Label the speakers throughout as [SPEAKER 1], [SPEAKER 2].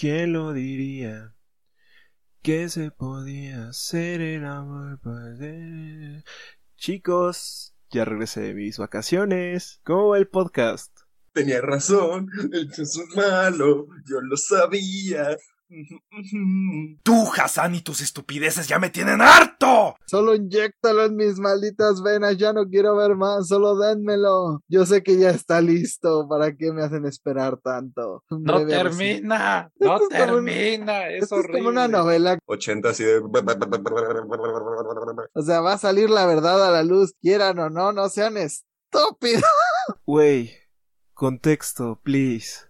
[SPEAKER 1] ¿Quién lo diría? Que se podía hacer el amor para... Chicos, ya regresé de mis vacaciones. ¿Cómo va el podcast?
[SPEAKER 2] Tenía razón, el es malo, yo lo sabía.
[SPEAKER 3] Tú, Hassan, y tus estupideces ya me tienen harto.
[SPEAKER 4] Solo inyectalo en mis malditas venas, ya no quiero ver más, solo dénmelo. Yo sé que ya está listo, ¿para qué me hacen esperar tanto?
[SPEAKER 5] No termina, no termina, es,
[SPEAKER 4] esto es como una novela.
[SPEAKER 2] 80 así de...
[SPEAKER 4] O sea, va a salir la verdad a la luz, quieran o no, no sean estúpidos.
[SPEAKER 1] Wey, contexto, please.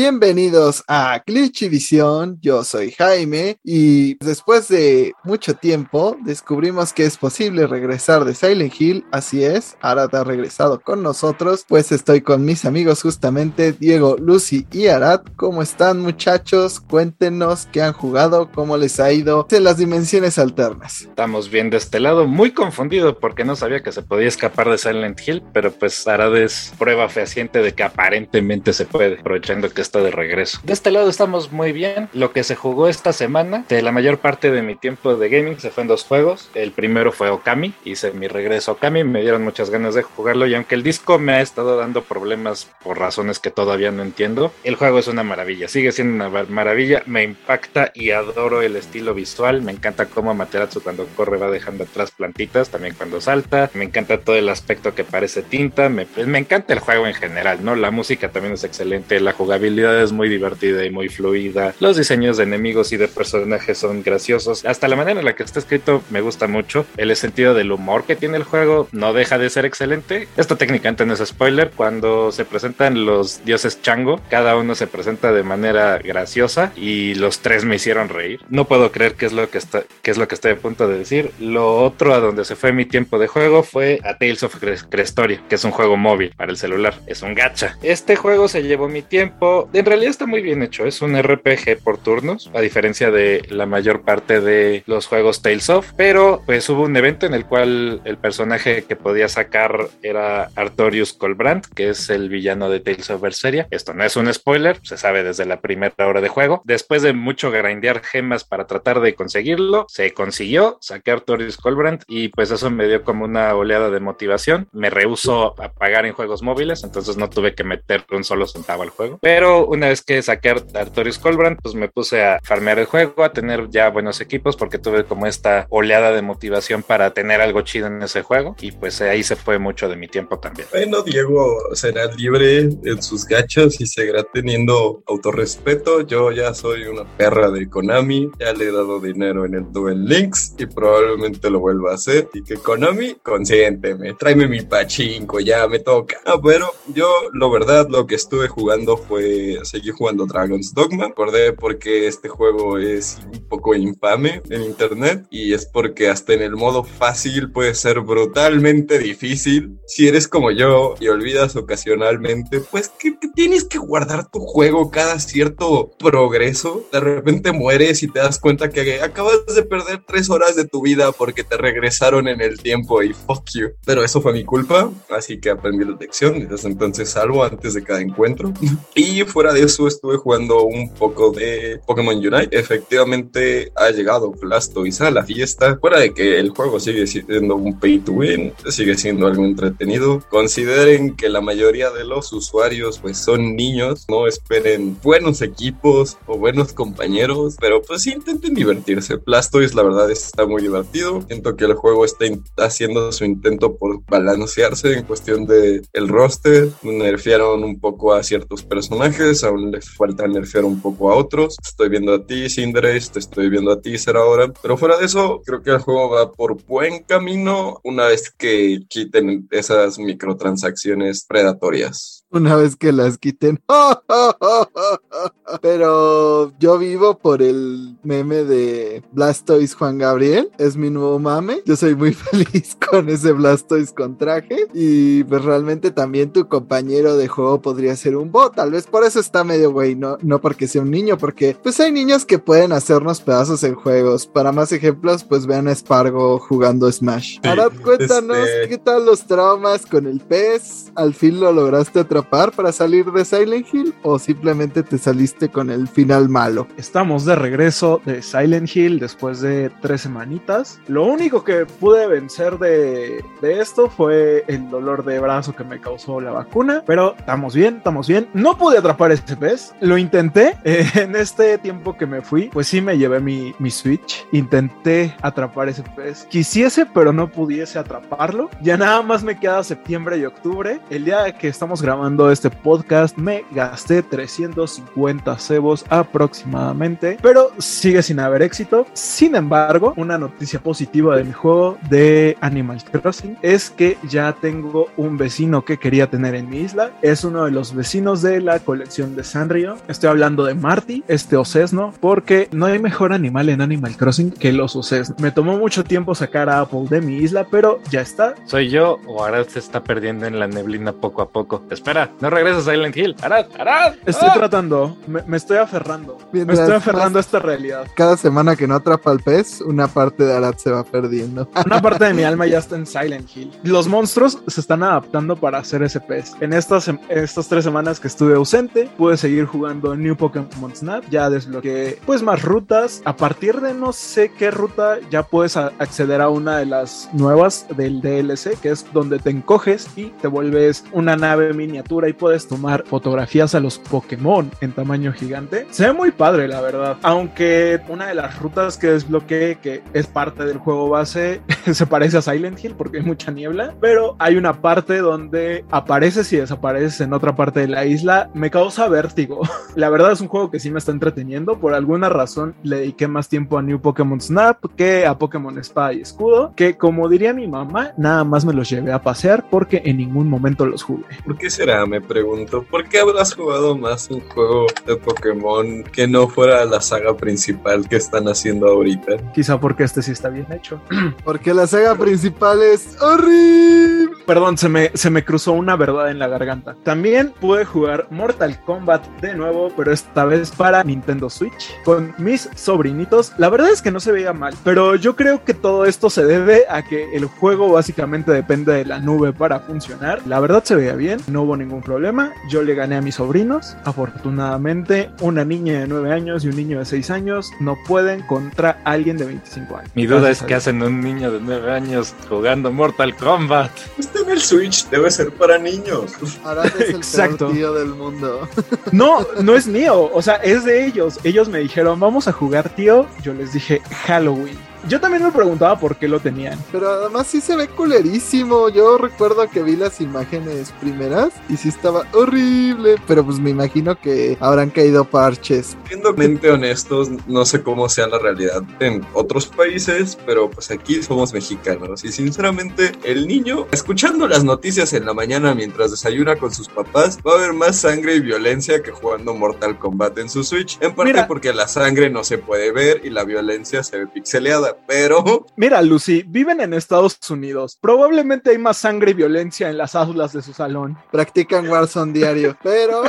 [SPEAKER 4] Bienvenidos a Glitchivisión, yo soy Jaime y después de mucho tiempo descubrimos que es posible regresar de Silent Hill, así es, Arad ha regresado con nosotros, pues estoy con mis amigos justamente Diego, Lucy y Arad, ¿cómo están muchachos? Cuéntenos qué han jugado, cómo les ha ido. En las dimensiones alternas.
[SPEAKER 5] Estamos bien de este lado, muy confundido porque no sabía que se podía escapar de Silent Hill, pero pues Arad es prueba fehaciente de que aparentemente se puede, aprovechando que de regreso. De este lado estamos muy bien. Lo que se jugó esta semana, de la mayor parte de mi tiempo de gaming se fue en dos juegos. El primero fue Okami, hice mi regreso a Okami, me dieron muchas ganas de jugarlo y aunque el disco me ha estado dando problemas por razones que todavía no entiendo, el juego es una maravilla, sigue siendo una maravilla, me impacta y adoro el estilo visual, me encanta cómo Amaterasu cuando corre va dejando atrás plantitas, también cuando salta, me encanta todo el aspecto que parece tinta, me, me encanta el juego en general, ¿no? La música también es excelente, la jugabilidad es muy divertida y muy fluida. Los diseños de enemigos y de personajes son graciosos. Hasta la manera en la que está escrito me gusta mucho. El sentido del humor que tiene el juego no deja de ser excelente. Esto técnicamente no es spoiler. Cuando se presentan los dioses Chango, cada uno se presenta de manera graciosa y los tres me hicieron reír. No puedo creer que es lo que está, que es lo que estoy a punto de decir. Lo otro a donde se fue mi tiempo de juego fue a Tales of Crestoria, que es un juego móvil para el celular. Es un gacha. Este juego se llevó mi tiempo en realidad está muy bien hecho. Es un RPG por turnos, a diferencia de la mayor parte de los juegos Tales of. Pero pues hubo un evento en el cual el personaje que podía sacar era Artorius Colbrand, que es el villano de Tales of Berseria. Esto no es un spoiler, se sabe desde la primera hora de juego. Después de mucho grindear gemas para tratar de conseguirlo, se consiguió, saqué Artorius Colbrand y pues eso me dio como una oleada de motivación. Me rehuso a pagar en juegos móviles, entonces no tuve que meter un solo centavo al juego. Pero una vez que saqué a Artorius Colbrand, pues me puse a farmear el juego, a tener ya buenos equipos, porque tuve como esta oleada de motivación para tener algo chido en ese juego. Y pues ahí se fue mucho de mi tiempo también.
[SPEAKER 2] Bueno, Diego será libre en sus gachos y seguirá teniendo autorrespeto. Yo ya soy una perra de Konami, ya le he dado dinero en el Duel Links y probablemente lo vuelva a hacer. Y que Konami, consiénteme, tráeme mi pachinko, ya me toca. Ah, pero yo, lo verdad, lo que estuve jugando fue seguí jugando Dragon's Dogma. Acordé porque este juego es un poco infame en internet y es porque hasta en el modo fácil puede ser brutalmente difícil. Si eres como yo y olvidas ocasionalmente, pues que, tienes que guardar tu juego cada cierto progreso. De repente mueres y te das cuenta que acabas de perder tres horas de tu vida porque te regresaron en el tiempo y fuck you. Pero eso fue mi culpa, así que aprendí la lección y desde entonces salvo antes de cada encuentro. y fuera de eso estuve jugando un poco de Pokémon Unite. Efectivamente ha llegado Blastoise a la fiesta. Fuera de que el juego sigue siendo un pay to win, sigue siendo algo entretenido. Consideren que la mayoría de los usuarios pues son niños, no esperen buenos equipos o buenos compañeros, pero pues intenten divertirse. Blastoise la verdad está muy divertido. Siento que el juego está haciendo su intento por balancearse en cuestión de el roster. Nerfearon un poco a ciertos personajes aún les falta nerfear un poco a otros. Estoy viendo a ti, Cinderace, te estoy viendo a ti, ahora. Pero fuera de eso, creo que el juego va por buen camino una vez que quiten esas microtransacciones predatorias
[SPEAKER 4] una vez que las quiten. Pero yo vivo por el meme de Blastoise Juan Gabriel. Es mi nuevo mame. Yo soy muy feliz con ese Blastoise con traje. Y pues realmente también tu compañero de juego podría ser un bot. Tal vez por eso está medio güey. No, no porque sea un niño. Porque pues hay niños que pueden hacernos pedazos en juegos. Para más ejemplos, pues vean a Spargo jugando Smash. Ahora cuéntanos
[SPEAKER 2] este-
[SPEAKER 4] qué tal los traumas con el pez. Al fin lo lograste atrapar para salir de Silent Hill o simplemente te saliste con el final malo.
[SPEAKER 6] Estamos de regreso de Silent Hill después de tres semanitas. Lo único que pude vencer de, de esto fue el dolor de brazo que me causó la vacuna, pero estamos bien, estamos bien. No pude atrapar ese pez, lo intenté. En este tiempo que me fui, pues sí me llevé mi, mi Switch. Intenté atrapar ese pez. Quisiese, pero no pudiese atraparlo. Ya nada más me queda septiembre y octubre. El día que estamos grabando este podcast me gasté 350 cebos aproximadamente, pero sigue sin haber éxito. Sin embargo, una noticia positiva de mi juego de Animal Crossing es que ya tengo un vecino que quería tener en mi isla. Es uno de los vecinos de la colección de Sanrio. Estoy hablando de Marty, este osesno, porque no hay mejor animal en Animal Crossing que los osesnos. Me tomó mucho tiempo sacar a Apple de mi isla, pero ya está.
[SPEAKER 5] ¿Soy yo o Arad se está perdiendo en la neblina poco a poco? Espera, no regreses a Silent Hill. Arad, Arad.
[SPEAKER 6] Estoy
[SPEAKER 5] ¡Ah!
[SPEAKER 6] tratando, me, me estoy aferrando.
[SPEAKER 4] Mientras
[SPEAKER 6] me estoy aferrando a esta realidad.
[SPEAKER 4] Cada semana que no atrapa al pez, una parte de Arad se va perdiendo.
[SPEAKER 6] Una parte de mi alma ya está en Silent Hill. Los monstruos se están adaptando para hacer ese pez. En estas, estas tres semanas que estuve ausente, pude seguir jugando New Pokémon Snap. Ya desbloqueé pues más rutas. A partir de no sé qué ruta, ya puedes acceder a una de las nuevas del DLC, que es donde te encoges y te vuelves una nave miniatura y puedes tomar fotografías a los Pokémon en tamaño gigante. Se ve muy padre, la verdad. Aunque una de las rutas que desbloqueé, que es parte del juego base, se parece a Silent Hill porque hay mucha niebla, pero hay una parte donde apareces y desapareces en otra parte de la isla. Me causa vértigo. La verdad es un juego que sí me está entreteniendo. Por alguna razón le dediqué más tiempo a New Pokémon Snap que a Pokémon Espada y Escudo, que como diría mi mamá, nada más me los llevé a pasear porque en ningún momento los jugué.
[SPEAKER 2] ¿Por qué será? Me pregunto. ¿Por qué habrás jugado más un juego de Pokémon que no fuera la saga principal que están haciendo ahorita?
[SPEAKER 6] Quizá porque este sí está bien hecho.
[SPEAKER 4] Porque la saga principal es horrible.
[SPEAKER 6] Perdón, se me, se me cruzó una verdad en la garganta. También pude jugar Mortal Kombat de nuevo, pero esta vez para Nintendo Switch con mis sobrinitos. La verdad es que no se veía mal, pero yo creo que todo esto se debe a que el juego básicamente depende de la nube para funcionar. La verdad se veía bien, no hubo ningún problema. Yo le gané a mis sobrinos. Afortunadamente, una niña de 9 años y un niño de 6 años no pueden contra alguien de 25 años.
[SPEAKER 5] Mi duda
[SPEAKER 6] Gracias
[SPEAKER 5] es que hacen un niño de 9 años jugando Mortal Kombat.
[SPEAKER 2] Está en el Switch, debe ser para niños.
[SPEAKER 4] Arad es el
[SPEAKER 6] Exacto.
[SPEAKER 4] peor tío del mundo.
[SPEAKER 6] No, no es mío, o sea, es de ellos. Ellos me dijeron, vamos a jugar, tío. Yo les dije, Halloween. Yo también me preguntaba por qué lo tenían.
[SPEAKER 4] Pero además sí se ve culerísimo. Yo recuerdo que vi las imágenes primeras y sí estaba horrible. Pero pues me imagino que habrán caído parches.
[SPEAKER 2] Siendo mente honestos, no sé cómo sea la realidad en otros países, pero pues aquí somos mexicanos. Y sinceramente, el niño, escuchando las noticias en la mañana mientras desayuna con sus papás, va a ver más sangre y violencia que jugando Mortal Kombat en su Switch. En parte
[SPEAKER 6] Mira.
[SPEAKER 2] porque la sangre no se puede ver y la violencia se ve pixeleada, pero
[SPEAKER 6] Mira, Lucy, viven en Estados Unidos. Probablemente hay más sangre y violencia en las aulas de su salón.
[SPEAKER 4] Practican Warzone diario. Pero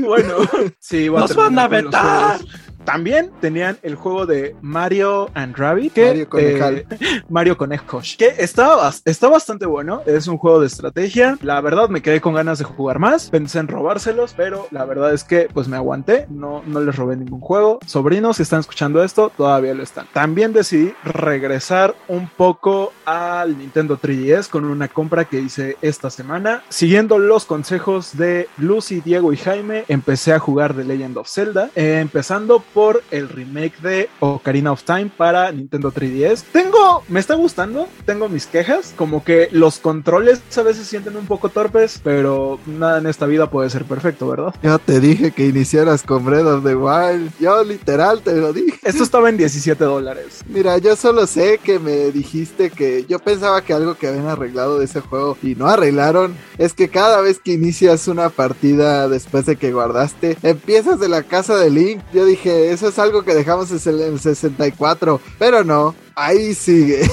[SPEAKER 6] Bueno, sí,
[SPEAKER 5] ¡Nos van a vetar!
[SPEAKER 6] También tenían el juego de Mario and Rabbit. Que,
[SPEAKER 4] Mario Conejal.
[SPEAKER 6] eh, Mario Conejos. Que está, está bastante bueno. Es un juego de estrategia. La verdad me quedé con ganas de jugar más. Pensé en robárselos, pero la verdad es que pues me aguanté. No, no les robé ningún juego. Sobrinos, si están escuchando esto, todavía lo están. También decidí regresar un poco al Nintendo 3DS con una compra que hice esta semana. Siguiendo los consejos de Lucy, Diego y Jaime, empecé a jugar The Legend of Zelda. eh, empezando por el remake de Ocarina of Time para Nintendo 3DS. Tengo, me está gustando, tengo mis quejas, como que los controles a veces sienten un poco torpes, pero nada en esta vida puede ser perfecto, ¿verdad?
[SPEAKER 4] Yo te dije que iniciaras con Breath of the Wild. Yo literal te lo dije.
[SPEAKER 6] Esto estaba en 17 dólares.
[SPEAKER 4] Mira, yo solo sé que me dijiste que yo pensaba que algo que habían arreglado de ese juego y no arreglaron es que cada vez que inicias una partida después de que guardaste, empiezas de la casa de Link. Yo dije, eso es algo que dejamos en el 64, pero no, ahí sigue.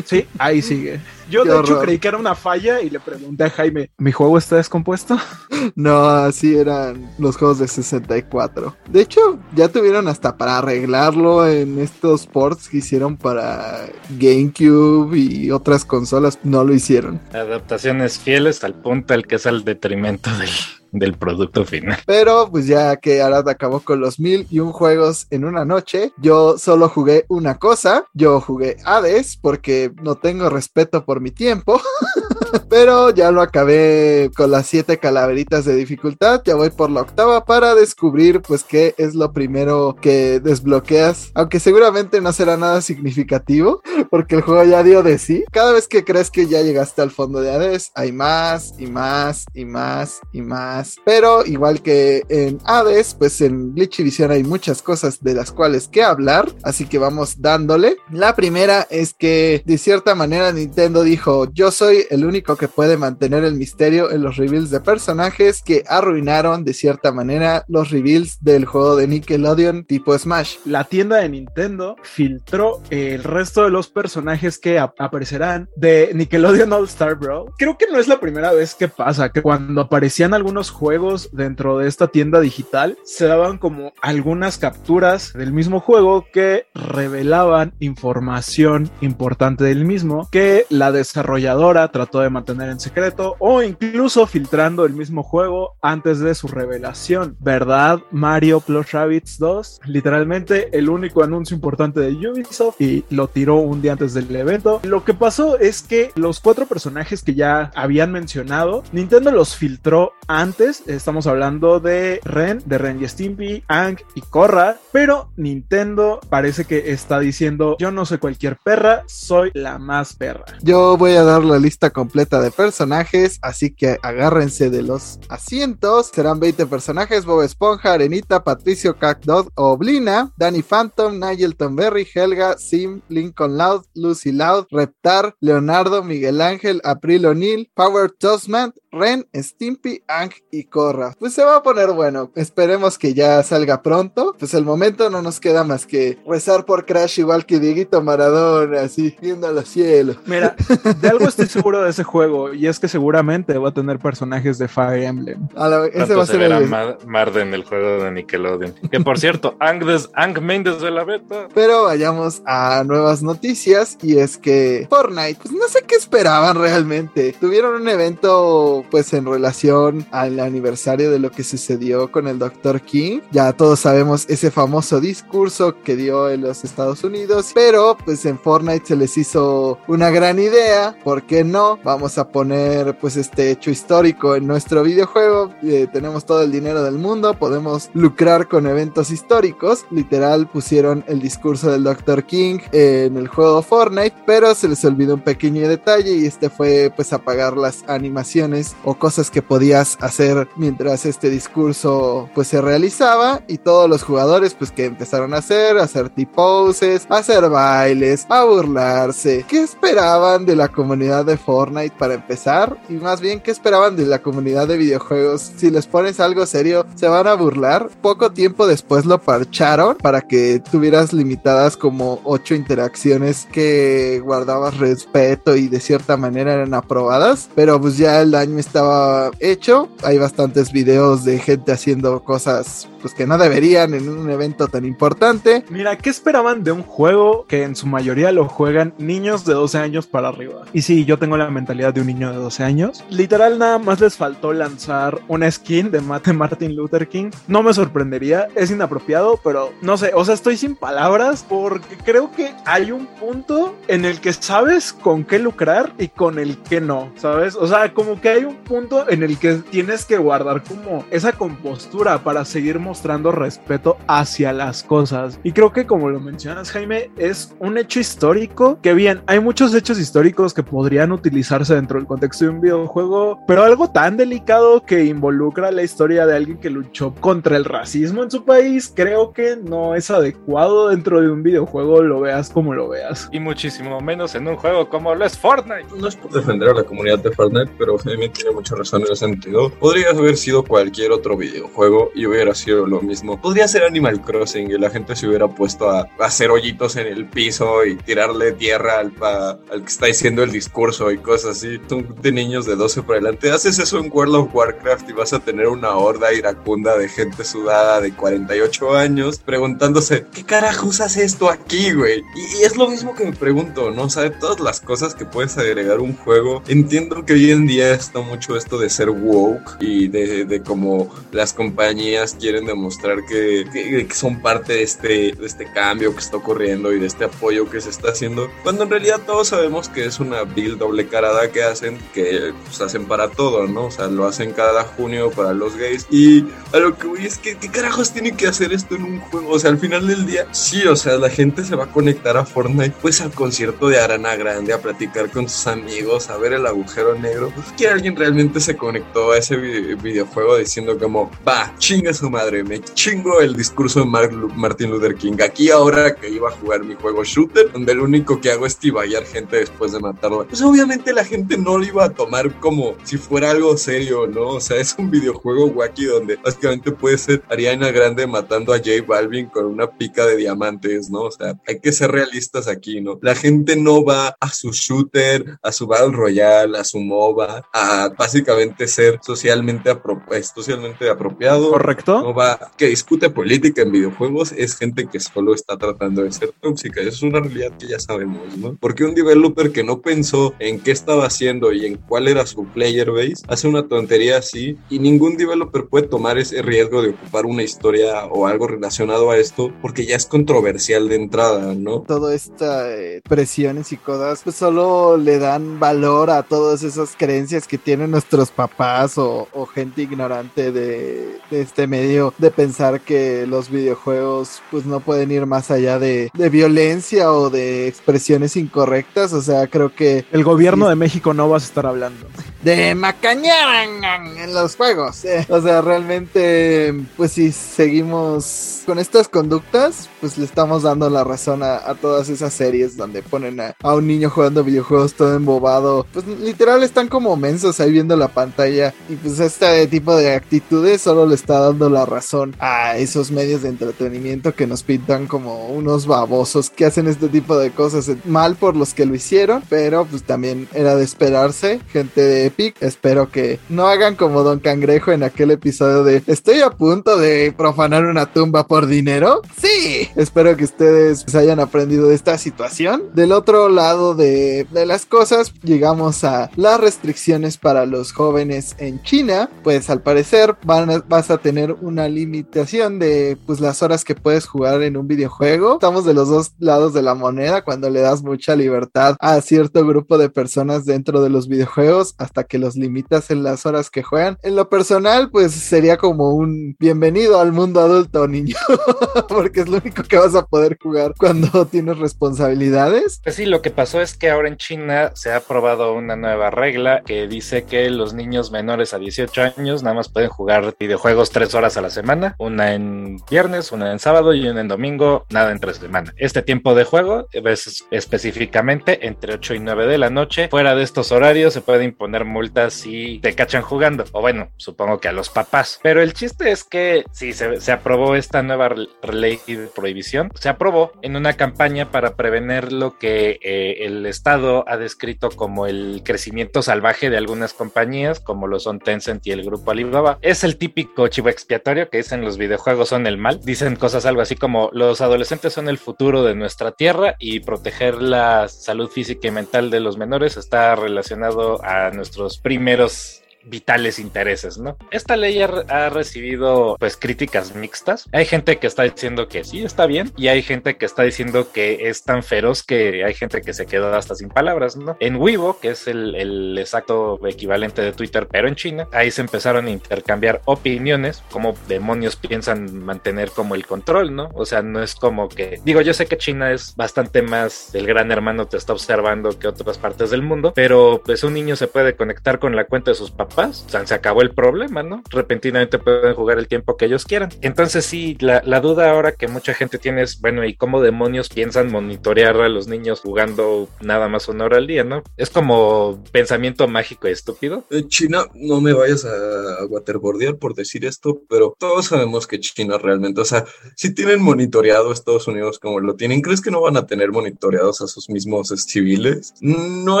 [SPEAKER 6] Sí, ahí sigue. Yo
[SPEAKER 4] Qué
[SPEAKER 6] de hecho creí que era una falla y le pregunté a Jaime, ¿mi juego está descompuesto?
[SPEAKER 4] No, así eran los juegos de 64. De hecho, ya tuvieron hasta para arreglarlo en estos ports que hicieron para GameCube y otras consolas. No lo hicieron.
[SPEAKER 5] Adaptaciones fieles al punto al que es al detrimento del, del producto final.
[SPEAKER 4] Pero pues ya que Arad acabó con los mil y un juegos en una noche, yo solo jugué una cosa. Yo jugué Hades porque no tengo respeto por mi tiempo. Pero ya lo acabé con las siete calaveritas de dificultad. Ya voy por la octava para descubrir, pues, qué es lo primero que desbloqueas. Aunque seguramente no será nada significativo, porque el juego ya dio de sí. Cada vez que crees que ya llegaste al fondo de Hades, hay más y más y más y más. Pero igual que en Hades, pues en Glitch Vision hay muchas cosas de las cuales que hablar. Así que vamos dándole. La primera es que de cierta manera Nintendo dijo: Yo soy el único que puede mantener el misterio en los reveals de personajes que arruinaron de cierta manera los reveals del juego de Nickelodeon tipo Smash.
[SPEAKER 6] La tienda de Nintendo filtró el resto de los personajes que ap- aparecerán de Nickelodeon All Star Bro. Creo que no es la primera vez que pasa, que cuando aparecían algunos juegos dentro de esta tienda digital, se daban como algunas capturas del mismo juego que revelaban información importante del mismo que la desarrolladora trató de mantener en secreto o incluso filtrando el mismo juego antes de su revelación. ¿Verdad? Mario Plus Rabbids 2, literalmente el único anuncio importante de Ubisoft y lo tiró un día antes del evento. Lo que pasó es que los cuatro personajes que ya habían mencionado, Nintendo los filtró antes. Estamos hablando de Ren, de Ren y Stimpy, Ang y Korra, pero Nintendo parece que está diciendo yo no soy cualquier perra, soy la más perra.
[SPEAKER 4] Yo voy a dar la lista completa de personajes, así que agárrense de los asientos. Serán 20 personajes: Bob Esponja, Arenita, Patricio Cacdod, Oblina, Danny Phantom, Nigel Tomberry, Helga, Sim, Lincoln Loud, Lucy Loud, Reptar, Leonardo, Miguel Ángel, April O'Neil, Power Toastman, Ren, Stimpy, Ang y Korra. Pues se va a poner bueno. Esperemos que ya salga pronto. Pues el momento no nos queda más que rezar por Crash igual que Dieguito Maradona, así viendo a los cielos.
[SPEAKER 6] Mira, de algo estoy seguro de ese juego y es que seguramente va a tener personajes de Fire Emblem.
[SPEAKER 4] A la- ese va a
[SPEAKER 5] se
[SPEAKER 4] ser el...
[SPEAKER 5] Mar- Marden el juego de Nickelodeon. Que por cierto, Ang, des, Ang Main desde la beta.
[SPEAKER 4] Pero vayamos a nuevas noticias y es que Fortnite, pues no sé qué esperaban realmente. Tuvieron un evento pues en relación al aniversario de lo que sucedió con el Dr. King. Ya todos sabemos ese famoso discurso que dio en los Estados Unidos, pero pues en Fortnite se les hizo una gran idea, ¿por qué no? Vamos a poner pues este hecho histórico en nuestro videojuego. Eh, tenemos todo el dinero del mundo, podemos lucrar con eventos históricos. Literal pusieron el discurso del Dr. King en el juego Fortnite, pero se les olvidó un pequeño detalle y este fue pues apagar las animaciones o cosas que podías hacer mientras este discurso pues se realizaba y todos los jugadores pues que empezaron a hacer, hacer T-poses, a hacer bailes, a burlarse. ¿Qué esperaban de la comunidad de Fortnite para empezar? Y más bien, ¿qué esperaban de la comunidad de videojuegos? Si les pones algo serio, se van a burlar. Poco tiempo después lo parcharon para que tuvieras limitadas como ocho interacciones que guardabas respeto y de cierta manera eran aprobadas. Pero pues ya el daño estaba hecho. Hay bastantes videos de gente haciendo cosas pues que no deberían en un evento tan importante.
[SPEAKER 6] Mira, ¿qué esperaban de un juego que en su mayoría lo juegan niños de 12 años para arriba? Y sí, yo tengo la mentalidad de un niño de 12 años. Literal, nada más les faltó lanzar una skin de Mate Martin Luther King. No me sorprendería, es inapropiado, pero no sé, o sea, estoy sin palabras porque creo que hay un punto en el que sabes con qué lucrar y con el que no, ¿sabes? O sea, como que hay un punto en el que tienes que guardar como esa compostura para seguir mostrando respeto hacia las cosas. Y creo que como lo mencionas Jaime, es un hecho histórico que bien, hay muchos hechos históricos que podrían utilizarse dentro del contexto de un videojuego, pero algo tan delicado que involucra la historia de alguien que luchó contra el racismo en su país, creo que no es adecuado dentro de un videojuego, lo veas como lo veas.
[SPEAKER 5] Y muchísimo menos en un juego como lo es Fortnite.
[SPEAKER 2] No es por defender a la comunidad de Fortnite, pero Jaime tiene mucha razón en ese sentido. Podría haber sido cualquier otro videojuego y hubiera sido lo mismo. Podría ser Animal Crossing y la gente se hubiera puesto a hacer hoyitos en el piso y tirarle tierra al, pa- al que está diciendo el discurso y cosas así. Son de niños de 12 por adelante. Haces eso en World of Warcraft y vas a tener una horda iracunda de gente sudada de 48 años preguntándose, ¿qué carajos hace esto aquí, güey? Y, y es lo mismo que me pregunto, ¿no? O sea, de todas las cosas que puedes agregar un juego, entiendo que hoy en día está mucho esto de ser woke y de, de cómo las compañías quieren demostrar que, que- que son parte de este, de este cambio que está ocurriendo y de este apoyo que se está haciendo, cuando en realidad todos sabemos que es una bill doble carada que hacen, que pues, hacen para todo, ¿no? O sea, lo hacen cada junio para los gays y a lo que voy es que, ¿qué carajos tiene que hacer esto en un juego? O sea, al final del día, sí, o sea, la gente se va a conectar a Fortnite, pues al concierto de Arana Grande, a platicar con sus amigos, a ver el agujero negro. Pues, que realmente se conectó a ese vi- videojuego diciendo como, va, chinga su madre, me chingo el discurso de Martin Luther King. Aquí ahora que iba a jugar mi juego shooter, donde lo único que hago es tiballar gente después de matarla. Pues obviamente la gente no lo iba a tomar como si fuera algo serio, ¿no? O sea, es un videojuego wacky donde básicamente puede ser Ariana Grande matando a J Balvin con una pica de diamantes, ¿no? O sea, hay que ser realistas aquí, ¿no? La gente no va a su shooter, a su Battle Royale, a su MOBA, a básicamente ser socialmente, apro- socialmente apropiado.
[SPEAKER 6] ¿Correcto?
[SPEAKER 2] No va, que discute política en videojuegos es gente que solo está tratando de ser tóxica. Eso es una realidad que ya sabemos, ¿no? Porque un developer que no pensó en qué estaba haciendo y en cuál era su player base hace una tontería así y ningún developer puede tomar ese riesgo de ocupar una historia o algo relacionado a esto porque ya es controversial de entrada, ¿no?
[SPEAKER 4] Toda esta eh, presiones y cosas, pues solo le dan valor a todas esas creencias que tienen nuestros papás o, o gente ignorante de, de este medio de pensar que los videojuegos pues no pueden ir más allá de, de violencia o de expresiones incorrectas. O sea, creo que
[SPEAKER 6] El gobierno de México no vas a estar hablando.
[SPEAKER 4] De macañar en los juegos. eh. O sea, realmente, pues si seguimos con estas conductas, pues le estamos dando la razón a, a todas esas series donde ponen a, a un niño jugando videojuegos todo embobado. Pues literal están como mensos ahí viendo la pantalla. Y pues este tipo de actitudes solo le está dando la razón a esos medios de entretenimiento que nos pintan como unos babosos que hacen este tipo de cosas. Mal por los que lo hicieron, pero pues también era de esperarse. Gente de Espero que no hagan como Don Cangrejo en aquel episodio de Estoy a punto de profanar una tumba por dinero. Sí, espero que ustedes pues, hayan aprendido de esta situación. Del otro lado de, de las cosas, llegamos a las restricciones para los jóvenes en China. Pues al parecer vas a tener una limitación de pues las horas que puedes jugar en un videojuego. Estamos de los dos lados de la moneda cuando le das mucha libertad a cierto grupo de personas dentro de los videojuegos hasta que los limitas en las horas que juegan. En lo personal, pues sería como un bienvenido al mundo adulto, niño, porque es lo único que vas a poder jugar cuando tienes responsabilidades.
[SPEAKER 5] Pues sí, lo que pasó es que ahora en China se ha aprobado una nueva regla que dice que los niños menores a 18 años nada más pueden jugar videojuegos tres horas a la semana, una en viernes, una en sábado y una en domingo, nada entre semana. Este tiempo de juego es específicamente entre 8 y 9 de la noche. Fuera de estos horarios se puede imponer multas si te cachan jugando, o bueno, supongo que a los papás. Pero el chiste es que si se, se aprobó esta nueva ley de prohibición, se aprobó en una campaña para prevenir lo que eh, el Estado ha descrito como el crecimiento salvaje de algunas compañías, como lo son Tencent y el grupo Alibaba. Es el típico chivo expiatorio que dicen los videojuegos son el mal. Dicen cosas algo así como los adolescentes son el futuro de nuestra tierra y proteger la salud física y mental de los menores está relacionado a nuestros primeros vitales intereses, ¿no? Esta ley ha, recibido pues críticas mixtas. Hay gente que está diciendo que sí está bien y hay gente que está diciendo que es tan feroz que hay gente que se queda hasta sin palabras, ¿no? En Weibo, que es el, el exacto equivalente de Twitter, pero en China, ahí se empezaron a intercambiar opiniones, como demonios piensan mantener como el control, ¿no? O sea, no es como que, digo, yo sé que China es bastante más, el gran hermano te está observando que otras partes del mundo, pero pues un niño se puede conectar con la cuenta de sus papás, o sea, se acabó el problema, ¿no? Repentinamente pueden jugar el tiempo que ellos quieran. Entonces sí, la, duda ahora que mucha gente tiene es, bueno, ¿y cómo demonios piensan monitorear a los niños jugando nada más una hora al día, ¿no? Es como pensamiento mágico y estúpido.
[SPEAKER 2] Eh, China, no me vayas a waterboardear por decir esto, pero todos sabemos que China realmente, o sea, si tienen monitoreado Estados Unidos como lo tienen, ¿crees que no van a tener monitoreados a sus mismos civiles? No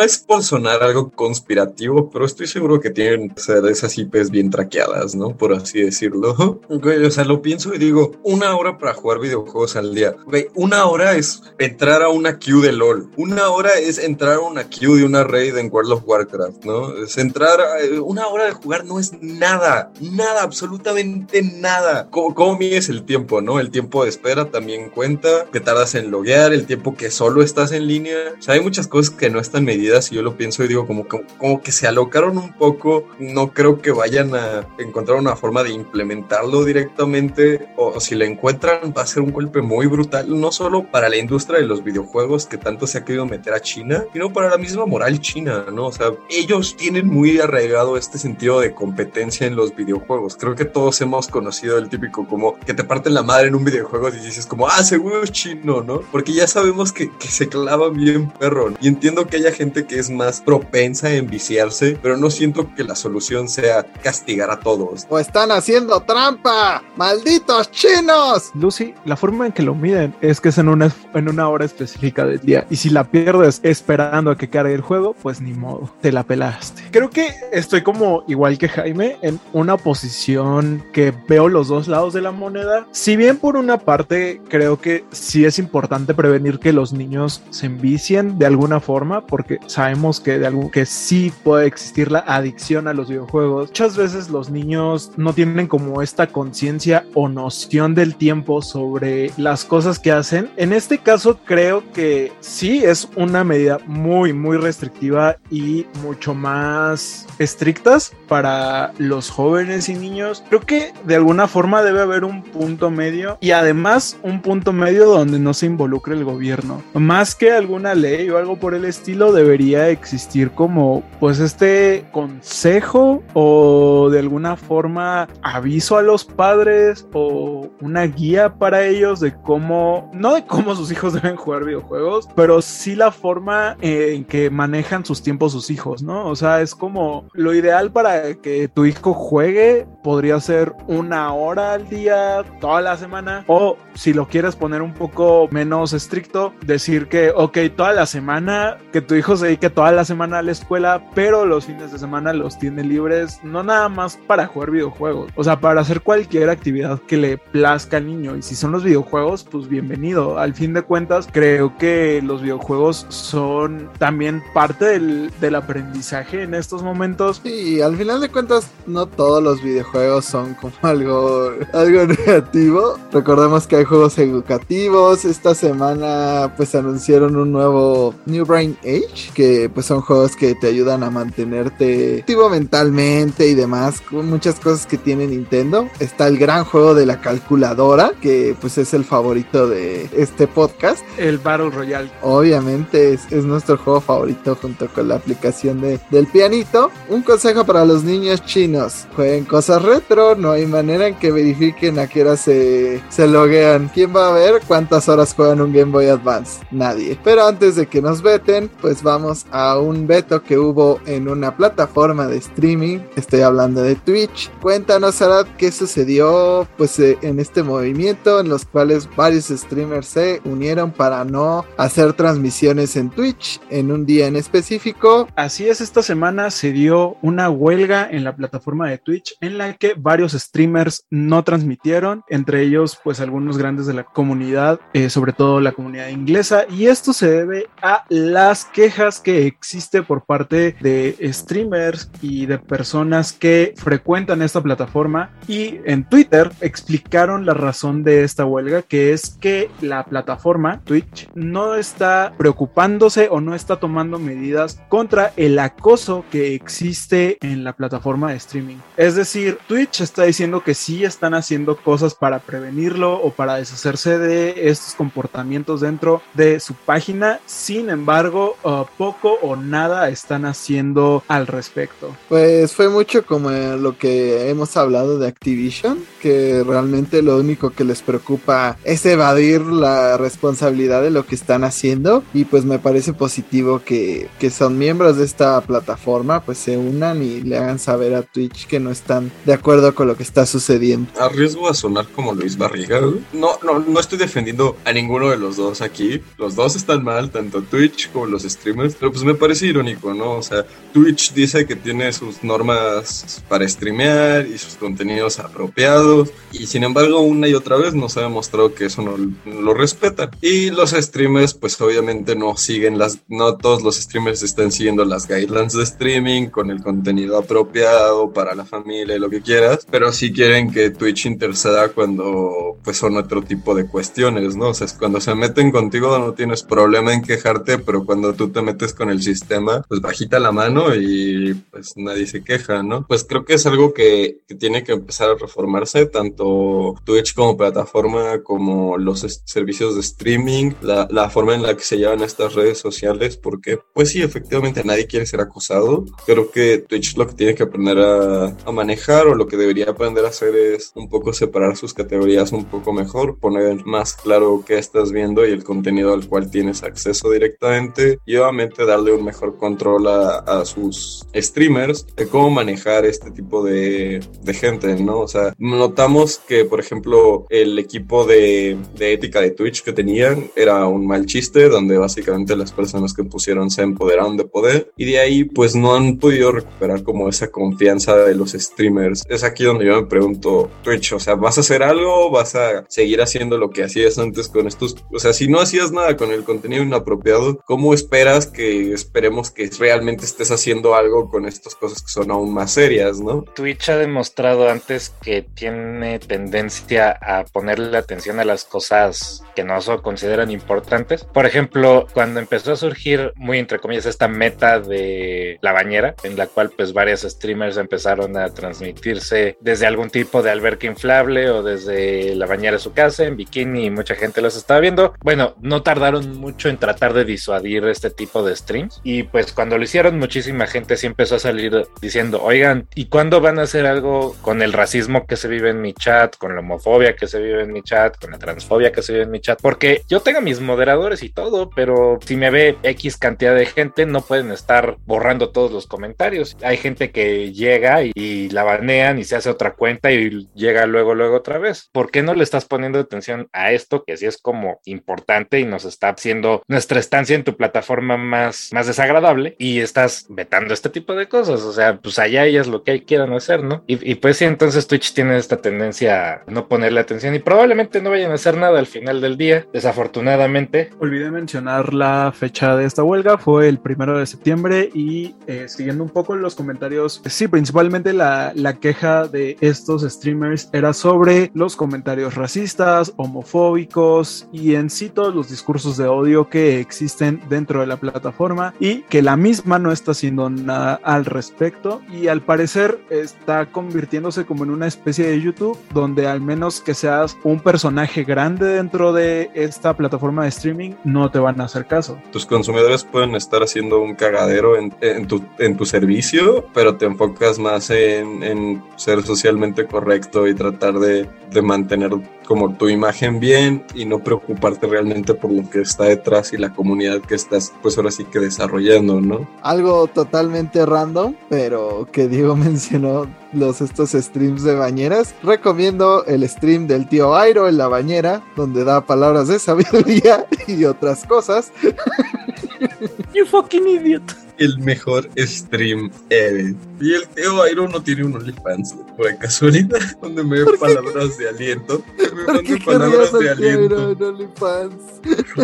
[SPEAKER 2] es por sonar algo conspirativo, pero estoy seguro que tienen o sea, esas IPs bien traqueadas, ¿no? Por así decirlo. Okay, o sea, lo pienso y digo, una hora para jugar videojuegos al día. Una hora es entrar a una queue de LOL. Una hora es entrar a una queue de una raid en World of Warcraft, ¿no? Es entrar, a, una hora de jugar no es nada, nada, absolutamente nada. ¿Cómo, cómo mides el tiempo, no? El tiempo de espera también cuenta, que tardas en loguear, el tiempo que solo estás en línea. O sea, hay muchas cosas que no están medidas y yo lo pienso y digo como, como que se alocaron un poco. No creo que vayan a encontrar una forma de implementarlo directamente o, si lo encuentran va a ser un golpe muy brutal, no solo para la industria de los videojuegos que tanto se ha querido meter a China, sino para la misma moral china, ¿no? O sea, ellos tienen muy arraigado este sentido de competencia en los videojuegos. Creo que todos hemos conocido el típico como que te parten la madre en un videojuego y dices como, ah, seguro es chino, ¿no? Porque ya sabemos que, se clava bien perro. Y entiendo que haya gente que es más propensa a enviciarse, pero no siento que la solución sea castigar a todos.
[SPEAKER 4] ¡O están haciendo trampa! ¡Malditos chinos!
[SPEAKER 6] Lucy, la forma en que lo miden es que es en una, en una hora específica del día. Y si la pierdes esperando a que cargue el juego, pues ni modo, te la pelaste. Creo que estoy como igual que Jaime en una posición que veo los dos lados de la moneda. Si bien por una parte creo que sí es importante prevenir que los niños se envicien de alguna forma, porque sabemos que de algún que sí puede existir la adicción a los videojuegos. Muchas veces los niños no tienen como esta conciencia o noción del tiempo sobre las cosas que hacen. En este caso creo que sí es una medida muy muy restrictiva y mucho más estrictas para los jóvenes y niños. Creo que de alguna forma debe haber un punto medio y además un punto medio donde no se involucre el gobierno. Más que alguna ley o algo por el estilo debería existir como pues este o de alguna forma aviso a los padres o una guía para ellos de cómo, no de cómo sus hijos deben jugar videojuegos, pero sí la forma en que manejan sus tiempos sus hijos, ¿no? O sea, es como lo ideal para que tu hijo juegue podría ser una hora al día, toda la semana, o si lo quieres poner un poco menos estricto, decir que, ok, toda la semana, que tu hijo se dedique toda la semana a la escuela, pero los fines de semana los tiene libres, no nada más para jugar videojuegos, o sea, para hacer cualquier actividad que le plazca al niño. Y si son los videojuegos, pues bienvenido. Al fin de cuentas, creo que los videojuegos son también parte del, del aprendizaje en estos momentos.
[SPEAKER 4] Sí, al final de cuentas, no todos los videojuegos son como algo, algo negativo. Recordemos que hay juegos educativos. Esta semana, pues anunciaron un nuevo New Brain Age, que pues son juegos que te ayudan a mantenerte activo mentalmente y demás, con muchas cosas que tiene Nintendo. Está el gran juego de la calculadora, que pues es el favorito de este podcast.
[SPEAKER 6] El Battle Royale.
[SPEAKER 4] Obviamente es, es nuestro juego favorito junto con la aplicación de, del pianito. Un consejo para los niños chinos. Jueguen cosas retro, no hay manera en que verifiquen a qué hora se, se loguean. ¿Quién va a ver cuántas horas juegan un Game Boy Advance? Nadie. Pero antes de que nos veten, pues vamos a un veto que hubo en una plataforma de streaming. Estoy hablando de Twitch. Cuéntanos, Arad, qué sucedió pues eh, en este movimiento en los cuales varios streamers se unieron para no hacer transmisiones en Twitch en un día en específico.
[SPEAKER 6] Así es, esta semana se dio una huelga en la plataforma de Twitch en la que varios streamers no transmitieron, entre ellos pues algunos grandes de la comunidad, eh, sobre todo la comunidad inglesa, y esto se debe a las quejas que existe por parte de streamers y y de personas que frecuentan esta plataforma y en Twitter explicaron la razón de esta huelga, que es que la plataforma Twitch no está preocupándose o no está tomando medidas contra el acoso que existe en la plataforma de streaming. Es decir, Twitch está diciendo que sí están haciendo cosas para prevenirlo o para deshacerse de estos comportamientos dentro de su página, sin embargo, uh, poco o nada están haciendo al respecto.
[SPEAKER 4] Pues fue mucho como lo que hemos hablado de Activision, que realmente lo único que les preocupa es evadir la responsabilidad de lo que están haciendo y pues me parece positivo que, que son miembros de esta plataforma pues se unan y le hagan saber a Twitch que no están de acuerdo con lo que está sucediendo.
[SPEAKER 2] Arriesgo a sonar como Luis Barriga. No, no, no estoy defendiendo a ninguno de los dos aquí. Los dos están mal, tanto Twitch como los streamers, pero pues me parece irónico, ¿no? O sea, Twitch dice que tiene sus normas para streamear y sus contenidos apropiados y sin embargo una y otra vez nos ha demostrado que eso no lo respetan. Y los streamers pues obviamente no siguen las, no todos los streamers están siguiendo las guidelines de streaming con el contenido apropiado para la familia y lo que quieras, pero sí quieren que Twitch interceda cuando pues son otro tipo de cuestiones, ¿no? O sea, cuando se meten contigo no tienes problema en quejarte, pero cuando tú te metes con el sistema, pues bajita la mano y pues nadie se queja, ¿no? Pues creo que es algo que, tiene que empezar a reformarse, tanto Twitch como plataforma, como los servicios de streaming, la, la forma en la que se llevan estas redes sociales, porque pues sí, efectivamente nadie quiere ser acosado. Creo que Twitch lo que tiene que aprender a, a manejar o lo que debería aprender a hacer es un poco separar sus categorías un poco mejor, poner más claro qué estás viendo y el contenido al cual tienes acceso directamente y obviamente darle un mejor control a, a sus streamers de cómo manejar este tipo de, de, gente, ¿no? O sea, notamos que, por ejemplo, el equipo de, de ética de Twitch que tenían era un mal chiste donde básicamente las personas que pusieron se empoderaron de poder y de ahí pues no han podido recuperar como esa confianza de los streamers. Es aquí donde yo me pregunto, Twitch, o sea, ¿vas a hacer algo? ¿Vas a seguir haciendo lo que hacías antes con estos? O sea, si no hacías nada con el contenido inapropiado, ¿cómo esperas que esperemos que realmente estés haciendo algo con estas que son aún más serias, ¿no?
[SPEAKER 5] Twitch ha demostrado antes que tiene tendencia a ponerle atención a las cosas que no se consideran importantes. Por ejemplo, cuando empezó a surgir, muy entre comillas, esta meta de la bañera, en la cual pues varios streamers empezaron a transmitirse desde algún tipo de alberca inflable o desde la bañera de su casa en bikini y mucha gente los estaba viendo. Bueno, no tardaron mucho en tratar de disuadir este tipo de streams y pues cuando lo hicieron muchísima gente sí empezó a salir diciendo, oigan, ¿y cuándo van a hacer algo con el racismo que se vive en mi chat, con la homofobia que se vive en mi chat, con la transfobia que se vive en mi chat? Porque yo tengo mis moderadores y todo, pero si me ve X cantidad de gente, no pueden estar borrando todos los comentarios. Hay gente que llega y, la banean y se hace otra cuenta y llega luego, luego otra vez. ¿Por qué no le estás poniendo atención a esto que sí es como importante y nos está haciendo nuestra estancia en tu plataforma más, más desagradable y estás vetando este tipo de cosas? O sea, pues allá ellas lo que quieran hacer, ¿no? Y, y pues sí, entonces Twitch tiene esta tendencia a no ponerle atención y probablemente no vayan a hacer nada al final del día, desafortunadamente.
[SPEAKER 6] Olvidé mencionar la fecha de esta huelga, fue el primero de septiembre y eh, siguiendo un poco los comentarios, sí, principalmente la, la queja de estos streamers era sobre los comentarios racistas, homofóbicos y en sí todos los discursos de odio que existen dentro de la plataforma y que la misma no está haciendo nada al respecto y al parecer está convirtiéndose como en una especie de YouTube donde al menos que seas un personaje grande dentro de esta plataforma de streaming no te van a hacer caso.
[SPEAKER 2] Tus consumidores pueden estar haciendo un cagadero en, en, tu, en tu, servicio, pero te enfocas más en, en ser socialmente correcto y tratar de, de mantener como tu imagen bien y no preocuparte realmente por lo que está detrás y la comunidad que estás pues ahora sí que desarrollando, ¿no?
[SPEAKER 4] Algo totalmente random, pero que Diego mencionó los estos streams de bañeras. Recomiendo el stream del tío Airo en la bañera, donde da palabras de sabiduría y otras cosas.
[SPEAKER 6] You fucking idiot.
[SPEAKER 2] el mejor stream ever. Y el Teo Iron no tiene un OnlyFans, por casualidad, donde me ve palabras de aliento. Me
[SPEAKER 4] ¿Por qué
[SPEAKER 2] manda palabras de aliento.
[SPEAKER 4] en OnlyFans?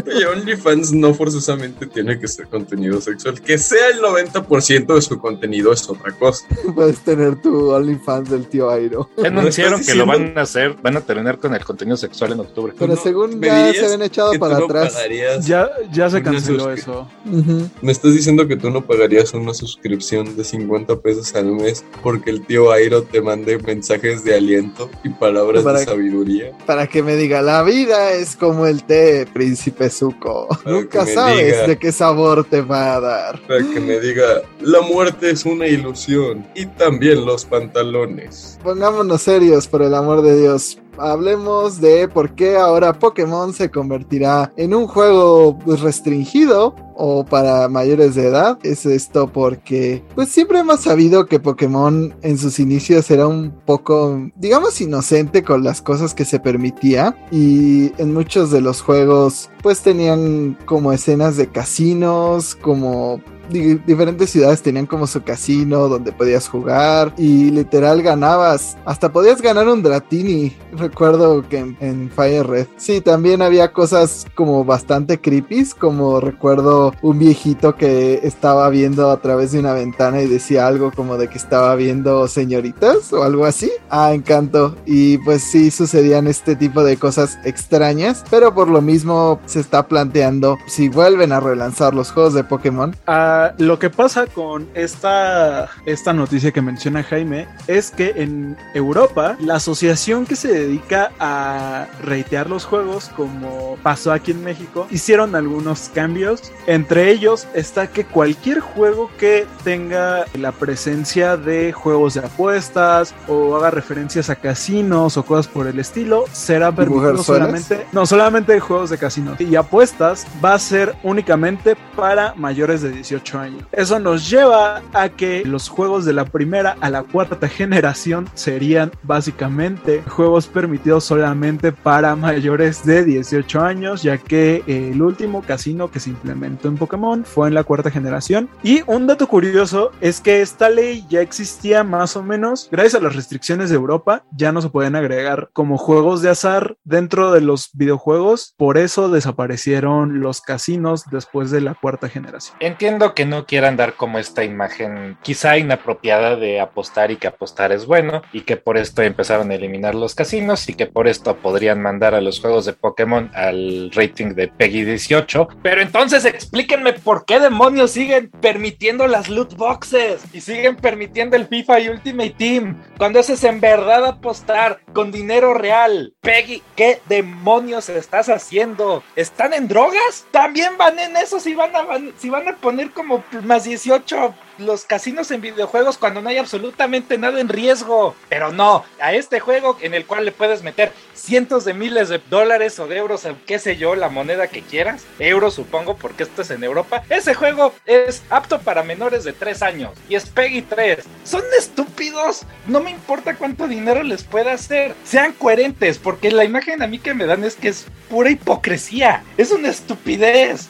[SPEAKER 2] Y OnlyFans no forzosamente tiene que ser contenido sexual. Que sea el 90% de su contenido es otra cosa.
[SPEAKER 4] Puedes tener tu OnlyFans del tío Airo.
[SPEAKER 5] Ya anunciaron que lo van a hacer, van a terminar con el contenido sexual en octubre.
[SPEAKER 4] Pero
[SPEAKER 2] no
[SPEAKER 4] según ya se habían echado
[SPEAKER 2] que
[SPEAKER 4] para
[SPEAKER 2] no
[SPEAKER 4] atrás.
[SPEAKER 6] Ya, ya se canceló eso.
[SPEAKER 4] Ujú.
[SPEAKER 2] Me estás diciendo que tú no pagarías una suscripción de 50 pesos al mes porque el tío Airo te mande mensajes de aliento y palabras
[SPEAKER 4] Para-
[SPEAKER 2] de sabiduría.
[SPEAKER 4] Para que me diga, la vida es como el té, príncipe Zuko.
[SPEAKER 2] Para
[SPEAKER 4] Nunca
[SPEAKER 2] que
[SPEAKER 4] sabes
[SPEAKER 2] diga.
[SPEAKER 4] de qué sabor te va a dar.
[SPEAKER 2] Para que me diga, la muerte es una ilusión y también los pantalones.
[SPEAKER 4] Pongámonos serios, por el amor de Dios. Hablemos de por qué ahora Pokémon se convertirá en un juego restringido o para mayores de edad. Es esto porque pues siempre hemos sabido que Pokémon en sus inicios era un poco, digamos, inocente con las cosas que se permitía y en muchos de los juegos pues tenían como escenas de casinos, como diferentes ciudades tenían como su casino donde podías jugar y literal ganabas. Hasta podías ganar un Dratini. Recuerdo que en, Fire Red. Sí, también había cosas como bastante creepy, como recuerdo un viejito que estaba viendo a través de una ventana y decía algo como de que estaba viendo señoritas o algo así. Ah, encanto. Y pues sí sucedían este tipo de cosas extrañas, pero por lo mismo se está planteando si vuelven a relanzar los juegos de Pokémon
[SPEAKER 6] Ah, lo que pasa con esta, esta noticia que menciona Jaime es que en Europa la asociación que se dedica a reitear los juegos como pasó aquí en México hicieron algunos cambios. Entre ellos está que cualquier juego que tenga la presencia de juegos de apuestas o haga referencias a casinos o cosas por el estilo será permitido solamente no solamente juegos de casinos. Y apuestas va a ser únicamente para mayores de 18 años. Eso nos lleva a que los juegos de la primera a la cuarta generación serían básicamente juegos permitidos solamente para mayores de 18 años, ya que eh, el último casino que se implementó en Pokémon fue en la cuarta generación. Y un dato curioso es que esta ley ya existía más o menos, gracias a las restricciones de Europa, ya no se pueden agregar como juegos de azar dentro de los videojuegos, por eso desaparecieron los casinos después de la cuarta generación.
[SPEAKER 5] Entiendo que no quieran dar como esta imagen quizá inapropiada de apostar y que apostar es bueno y que por esto empezaron a eliminar los casinos y que por esto podrían mandar a los juegos de Pokémon al rating de Peggy 18. Pero entonces explíquenme por qué demonios siguen permitiendo las loot boxes y siguen permitiendo el FIFA y Ultimate Team cuando eso es en verdad apostar con dinero real. Peggy, ¿qué demonios estás haciendo? ¿Están en drogas? También van en eso si van a, si van a poner como más 18 los casinos en videojuegos cuando no hay absolutamente nada en riesgo. Pero no, a este juego en el cual le puedes meter cientos de miles de dólares o de euros, o qué sé yo, la moneda que quieras, euros supongo, porque esto es en Europa. Ese juego es apto para menores de 3 años y es Peggy 3. Son estúpidos, no me importa cuánto dinero les pueda hacer. Sean coherentes, porque la imagen a mí que me dan es que es pura hipocresía, es una estupidez.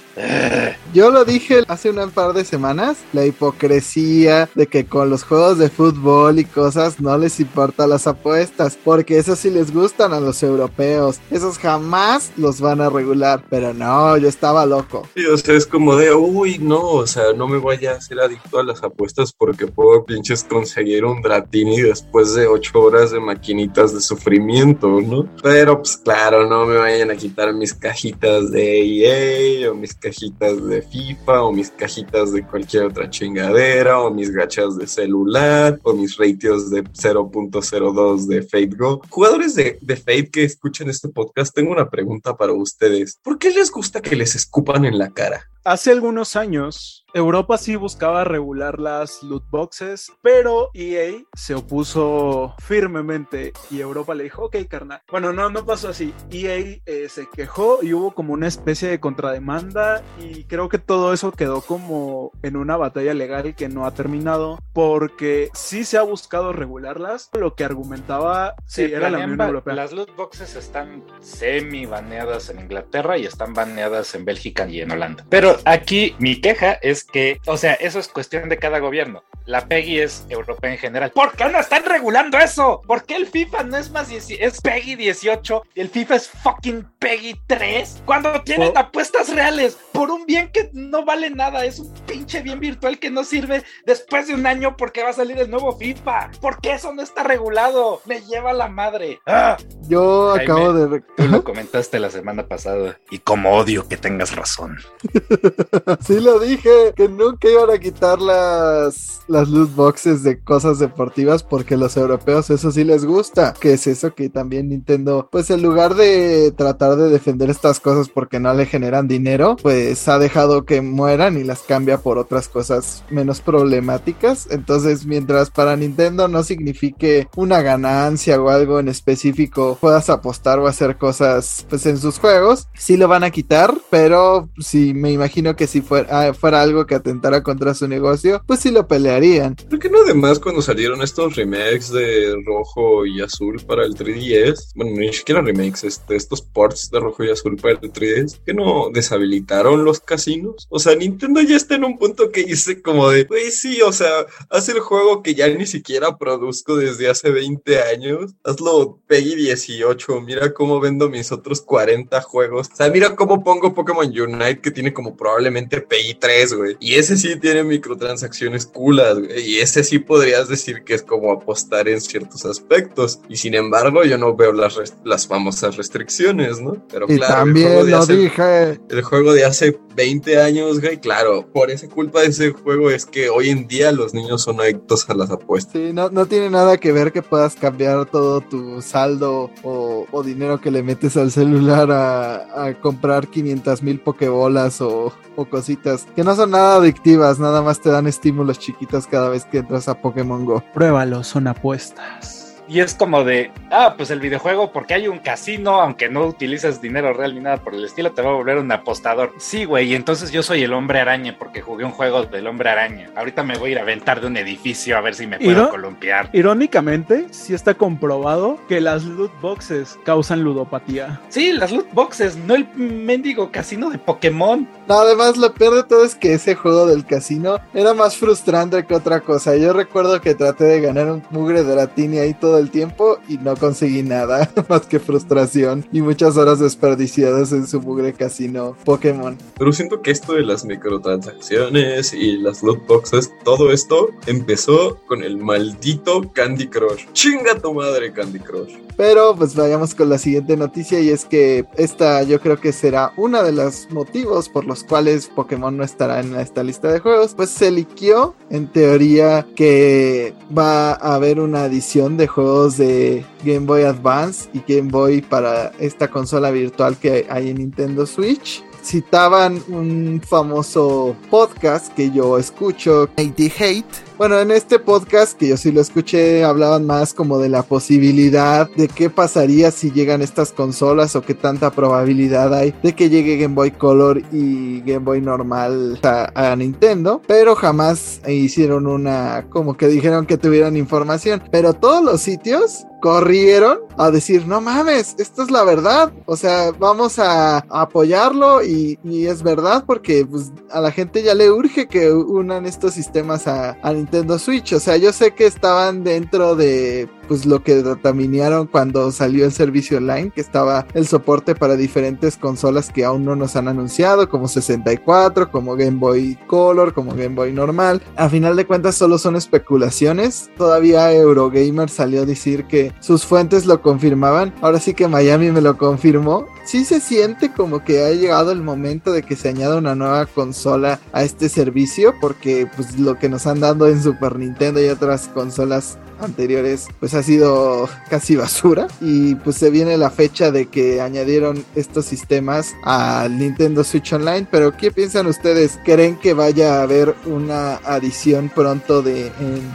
[SPEAKER 4] Yo lo dije hace un par de semanas, la hipocresía de que con los juegos de fútbol y cosas no les importan las apuestas, porque eso sí les gustan a los europeos, esos jamás los van a regular, pero no, yo estaba loco.
[SPEAKER 2] Sí, o sea, es como de, uy, no, o sea, no me vaya a ser adicto a las apuestas porque puedo pinches conseguir un Dratini después de ocho horas de maquinitas de sufrimiento, ¿no? Pero, pues claro, no me vayan a quitar mis cajitas de EA o mis cajitas de FIFA o mis cajitas de cualquier otra chingadera o mis gachas de celular o mis ratios de 0.02 de Fate Go. Jugadores de, de Fate que escuchen este podcast, tengo una pregunta para ustedes. ¿Por qué les gusta que les escupan en la cara?
[SPEAKER 6] Hace algunos años, Europa sí buscaba regular las loot boxes, pero EA se opuso firmemente y Europa le dijo, ok, carnal. Bueno, no, no pasó así. EA eh, se quejó y hubo como una especie de contrademanda y creo que todo eso quedó como en una batalla legal que no ha terminado porque sí se ha buscado regularlas. Lo que argumentaba, sí, era la Unión Europea.
[SPEAKER 5] Las loot boxes están semi baneadas en Inglaterra y están baneadas en Bélgica y en Holanda. Pero Pero aquí mi queja es que, o sea, eso es cuestión de cada gobierno. La PEGI es europea en general. ¿Por qué no están regulando eso? ¿Por qué el FIFA no es más es PEGI 18 y el FIFA es fucking PEGI 3? Cuando tienen apuestas reales por un bien que no vale nada, es un pinche bien virtual que no sirve después de un año porque va a salir el nuevo FIFA. ¿Por qué eso no está regulado? Me lleva la madre. ¡Ah!
[SPEAKER 4] Yo acabo de...
[SPEAKER 5] Tú lo comentaste la semana pasada y como odio que tengas razón.
[SPEAKER 4] sí lo dije, que nunca iban a quitar las, las loot boxes de cosas deportivas porque los europeos eso sí les gusta. Que es eso que también Nintendo, pues en lugar de tratar de defender estas cosas porque no le generan dinero, pues ha dejado que mueran y las cambia por otras cosas menos problemáticas. Entonces, mientras para Nintendo no signifique una ganancia o algo en específico, puedas apostar o hacer cosas pues en sus juegos, sí lo van a quitar, pero sí me imagino que si fuera, ah, fuera algo que atentara contra su negocio, pues sí lo pelearían.
[SPEAKER 2] ¿Por qué no además cuando salieron estos remakes de rojo y azul para el 3DS, bueno, ni siquiera remakes, este, estos ports de rojo y azul para el 3DS, que no deshabilitaron los casinos? O sea, Nintendo ya está en un punto que dice como de, güey, sí, o sea, haz el juego que ya ni siquiera produzco desde hace 20 años, hazlo Peggy 18, mira cómo vendo mis otros 40 juegos, o sea, mira cómo pongo Pokémon Unite que tiene como probablemente PI 3, güey, y ese sí tiene microtransacciones culas, güey, y ese sí podrías decir que es como apostar en ciertos aspectos. Y sin embargo, yo no veo las, las famosas restricciones, ¿no?
[SPEAKER 4] Pero claro, también lo dije.
[SPEAKER 2] El juego de hace 20 años, güey, claro, por esa culpa de ese juego es que hoy en día los niños son adictos a las apuestas.
[SPEAKER 4] Sí, no, no tiene nada que ver que puedas cambiar todo tu saldo o, dinero que le metes al celular a, a comprar 500 mil pokebolas o, o cositas que no son nada adictivas, nada más te dan estímulos chiquitos cada vez que entras a Pokémon Go.
[SPEAKER 6] Pruébalo, son apuestas.
[SPEAKER 5] Y es como de, ah, pues el videojuego, porque hay un casino, aunque no utilices dinero real ni nada por el estilo, te va a volver un apostador. Sí, güey, y entonces yo soy el hombre araña porque jugué un juego del hombre araña. Ahorita me voy a ir a aventar de un edificio a ver si me puedo columpiar.
[SPEAKER 6] Irónicamente, sí está comprobado que las loot boxes causan ludopatía.
[SPEAKER 5] Sí, las loot boxes, no el mendigo casino de Pokémon.
[SPEAKER 4] No, además, lo peor de todo es que ese juego del casino era más frustrante que otra cosa. Yo recuerdo que traté de ganar un mugre de Latini ahí todo el tiempo y no conseguí nada más que frustración y muchas horas desperdiciadas en su mugre casino Pokémon.
[SPEAKER 2] Pero siento que esto de las microtransacciones y las loot boxes, todo esto empezó con el maldito Candy Crush. Chinga tu madre Candy Crush.
[SPEAKER 4] Pero pues vayamos con la siguiente noticia y es que esta yo creo que será uno de los motivos por los cuales Pokémon no estará en esta lista de juegos. Pues se liquió en teoría que va a haber una adición de juegos de Game Boy Advance y Game Boy para esta consola virtual que hay en Nintendo Switch citaban un famoso podcast que yo escucho, Hate Hate. Bueno, en este podcast que yo sí lo escuché, hablaban más como de la posibilidad de qué pasaría si llegan estas consolas o qué tanta probabilidad hay de que llegue Game Boy Color y Game Boy normal a, a Nintendo, pero jamás hicieron una, como que dijeron que tuvieran información, pero todos los sitios corrieron a decir, no mames, esto es la verdad. O sea, vamos a, apoyarlo y, es verdad porque pues, a la gente ya le urge que unan estos sistemas a, a, Nintendo Switch. O sea, yo sé que estaban dentro de pues lo que dataminaron cuando salió el servicio online, que estaba el soporte para diferentes consolas que aún no nos han anunciado, como 64, como Game Boy Color, como Game Boy normal. A final de cuentas solo son especulaciones. Todavía Eurogamer salió a decir que sus fuentes lo confirmaban. Ahora sí que Miami me lo confirmó. Sí se siente como que ha llegado el momento de que se añada una nueva consola a este servicio, porque pues lo que nos han dado en Super Nintendo y otras consolas anteriores pues ha sido casi basura y pues se viene la fecha de que añadieron estos sistemas al Nintendo Switch Online pero ¿qué piensan ustedes? ¿creen que vaya a haber una adición pronto de,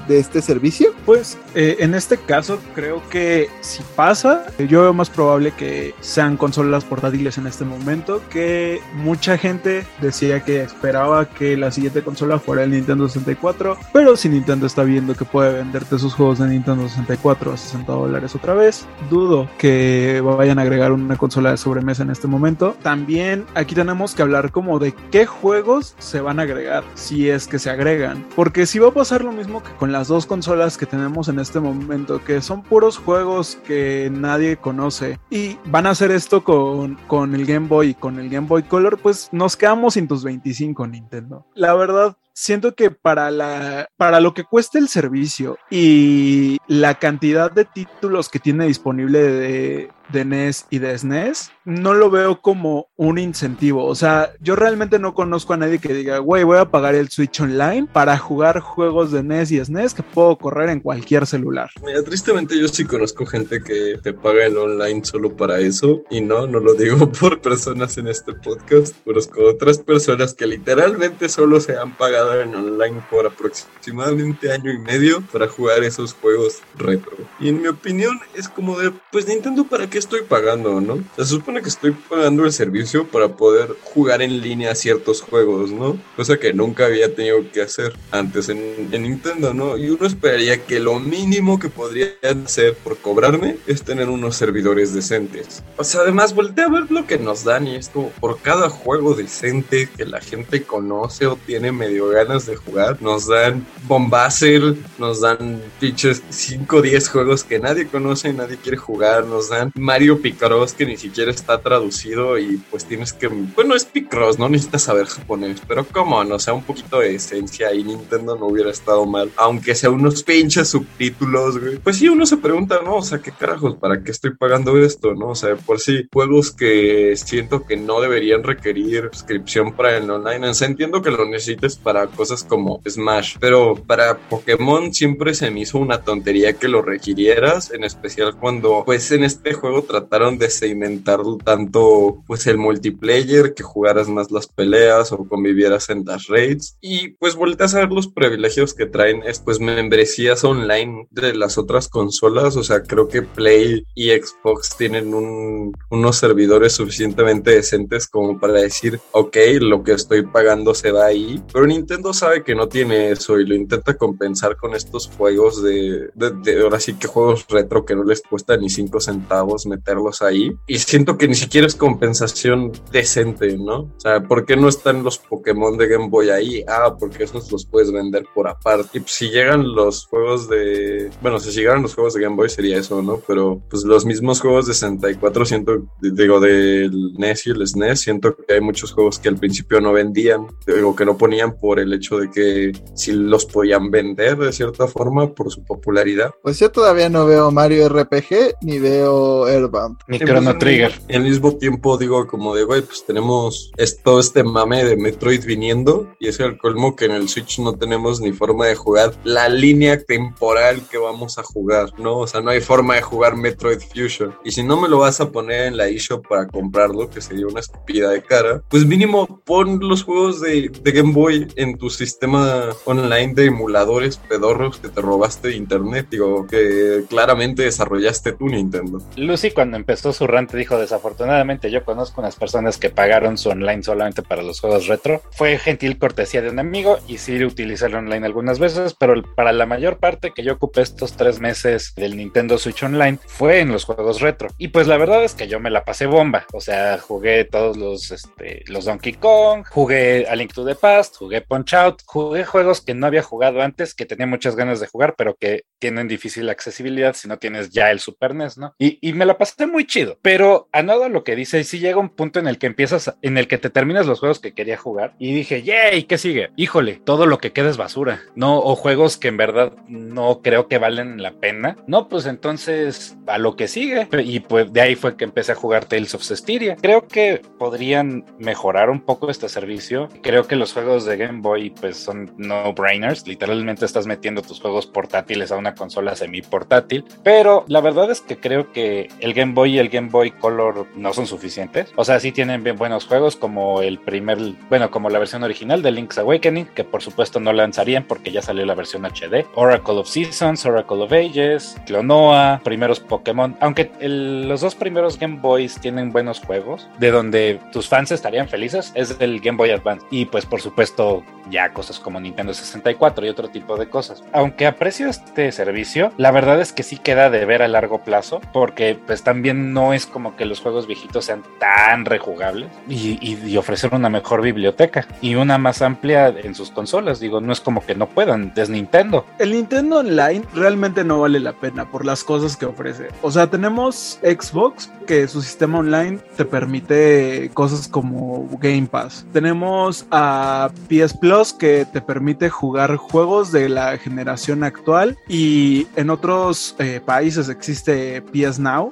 [SPEAKER 4] de este servicio?
[SPEAKER 6] Pues eh, en este caso creo que si pasa yo veo más probable que sean consolas portátiles en este momento, que mucha gente decía que esperaba que la siguiente consola fuera el Nintendo 64, pero si Nintendo está viendo que puede venderte sus juegos de Nintendo 64 a 60 dólares otra vez, dudo que vayan a agregar una consola de sobremesa en este momento. También aquí tenemos que hablar como de qué juegos se van a agregar, si es que se agregan, porque si va a pasar lo mismo que con las dos consolas que tenemos en este momento, que son puros juegos que nadie conoce y van a hacer esto con, con el Game Boy y con el Game Boy Color, pues nos quedamos sin tus 25 Nintendo. La verdad, siento que para la para lo que cuesta el servicio y la cantidad de títulos que tiene disponible de, de NES y de SNES, no lo veo como un incentivo. O sea, yo realmente no conozco a nadie que diga, güey, voy a pagar el Switch Online para jugar juegos de NES y SNES que puedo correr en cualquier celular.
[SPEAKER 2] Mira, tristemente yo sí conozco gente que te paga el online solo para eso. Y no, no lo digo por personas en este podcast. Conozco otras personas que literalmente solo se han pagado en online por aproximadamente año y medio para jugar esos juegos retro. Y en mi opinión es como de, pues Nintendo, ¿para qué estoy pagando, no? Se supone que estoy pagando el servicio para poder jugar en línea ciertos juegos, ¿no? Cosa que nunca había tenido que hacer antes en, en Nintendo, ¿no? Y uno esperaría que lo mínimo que podrían hacer por cobrarme es tener unos servidores decentes. O sea, además volteé a ver lo que nos dan y es como por cada juego decente que la gente conoce o tiene medio ganas de jugar, nos dan Bombacer, nos dan pinches 5 o 10 juegos que nadie conoce y nadie quiere jugar, nos dan Mario Picross que ni siquiera está traducido y pues tienes que, bueno, es Picross, no necesitas saber japonés, pero como no sea un poquito de esencia y Nintendo no hubiera estado mal, aunque sea unos pinches subtítulos, güey. Pues sí, uno se pregunta, ¿no? O sea, ¿qué carajos? ¿Para qué estoy pagando esto? ¿No? O sea, por sí, juegos que siento que no deberían requerir suscripción para el online. Entiendo que lo necesites para cosas como Smash, pero para Pokémon siempre se me hizo una tontería que lo requirieras, en especial cuando, pues en este juego trataron de segmentar tanto, pues el multiplayer, que jugaras más las peleas o convivieras en las raids, y pues volteas a ver los privilegios que traen, es, pues membresías online de las otras consolas, o sea, creo que Play y Xbox tienen un, unos servidores suficientemente decentes como para decir, ok, lo que estoy pagando se va ahí, pero Nintendo sabe que no tiene eso y lo intenta compensar con estos juegos de, de, de ahora sí que juegos retro que no les cuesta ni 5 centavos meterlos ahí. Y siento que ni siquiera es compensación decente, ¿no? O sea, ¿por qué no están los Pokémon de Game Boy ahí? Ah, porque esos los puedes vender por aparte. Y pues, si llegan los juegos de... Bueno, si llegaran los juegos de Game Boy sería eso, ¿no? Pero pues los mismos juegos de 64 siento, digo, del NES y el SNES, siento que hay muchos juegos que al principio no vendían, digo, que no ponían por el hecho de que si los podían vender de cierta forma por su popularidad.
[SPEAKER 4] Pues yo todavía no veo Mario RPG ni veo Airbound.
[SPEAKER 5] Ni Chrono Trigger.
[SPEAKER 2] En el mismo tiempo digo como de, güey, pues tenemos todo este mame de Metroid viniendo y es el colmo que en el Switch no tenemos ni forma de jugar la línea temporal que vamos a jugar, ¿no? O sea, no hay forma de jugar Metroid Fusion. Y si no me lo vas a poner en la eShop para comprarlo, que sería una estupida de cara, pues mínimo pon los juegos de, de Game Boy en tu sistema online de emuladores pedorros que te robaste de internet, digo, que claramente desarrollaste tú, Nintendo.
[SPEAKER 5] Lucy cuando empezó su rant dijo desafortunadamente yo conozco unas personas que pagaron su online solamente para los juegos retro. Fue gentil cortesía de un amigo y sí utilicé el online algunas veces, pero para la mayor parte que yo ocupé estos tres meses del Nintendo Switch Online fue en los juegos retro. Y pues la verdad es que yo me la pasé bomba. O sea, jugué todos los, este, los Donkey Kong, jugué A Link to the Past, jugué Punch Out, jugué juegos que no había jugado antes, que tenía muchas ganas de jugar, pero que tienen difícil accesibilidad si no tienes ya el Super NES, ¿no? Y, y me la pasé muy chido. Pero a nada lo que dice, sí llega un punto en el que empiezas, en el que te terminas los juegos que quería jugar y dije, yay, ¿qué sigue? Híjole, todo lo que queda es basura, ¿no? O juegos que en verdad no creo que valen la pena. No, pues entonces a lo que sigue. Y pues de ahí fue que empecé a jugar Tales of Cestiria. Creo que podrían mejorar un poco este servicio. Creo que los juegos de Game Boy pues son no-brainers. Literalmente estás metiendo tus juegos portátiles a una consola semi-portátil. Pero la verdad es que creo que el Game Boy y el Game Boy Color no son suficientes. O sea, sí tienen bien buenos juegos como el primer, bueno, como la versión original de Link's Awakening, que por supuesto no lanzarían porque ya salió la versión HD. Oracle of Seasons, Oracle of Ages, Clonoa, primeros Pokémon. Aunque los dos primeros Game Boys tienen buenos juegos, de donde tus fans estarían felices, es el Game Boy Advance. Y pues por supuesto ya cosas como Nintendo 64 y otro tipo de cosas. Aunque aprecio este servicio, la verdad es que sí queda de ver a largo plazo, porque pues también no es como que los juegos viejitos sean tan rejugables y, ofrecer una mejor biblioteca y una más amplia en sus consolas. Digo, no es como que no puedan, es Nintendo.
[SPEAKER 6] El Nintendo Online realmente no vale la pena por las cosas que ofrece. O sea, tenemos Xbox, que su sistema online te permite cosas como Game Pass. Tenemos a PS Plus, que te permite jugar juegos de la generación actual. Y en otros eh, países existe PS Now.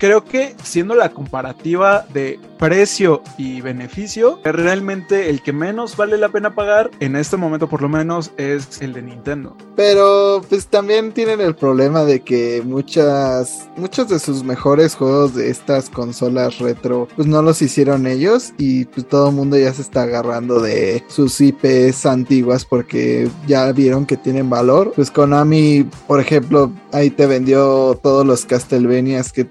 [SPEAKER 6] Creo que siendo la comparativa de precio y beneficio, realmente el que menos vale la pena pagar en este momento por lo menos es el de Nintendo.
[SPEAKER 4] Pero pues también tienen el problema de que muchas muchos de sus mejores juegos de estas consolas retro pues no los hicieron ellos y pues todo el mundo ya se está agarrando de sus IPs antiguas porque ya vieron que tienen valor. Pues Konami, por ejemplo, ahí te vendió todos los Castlevanias que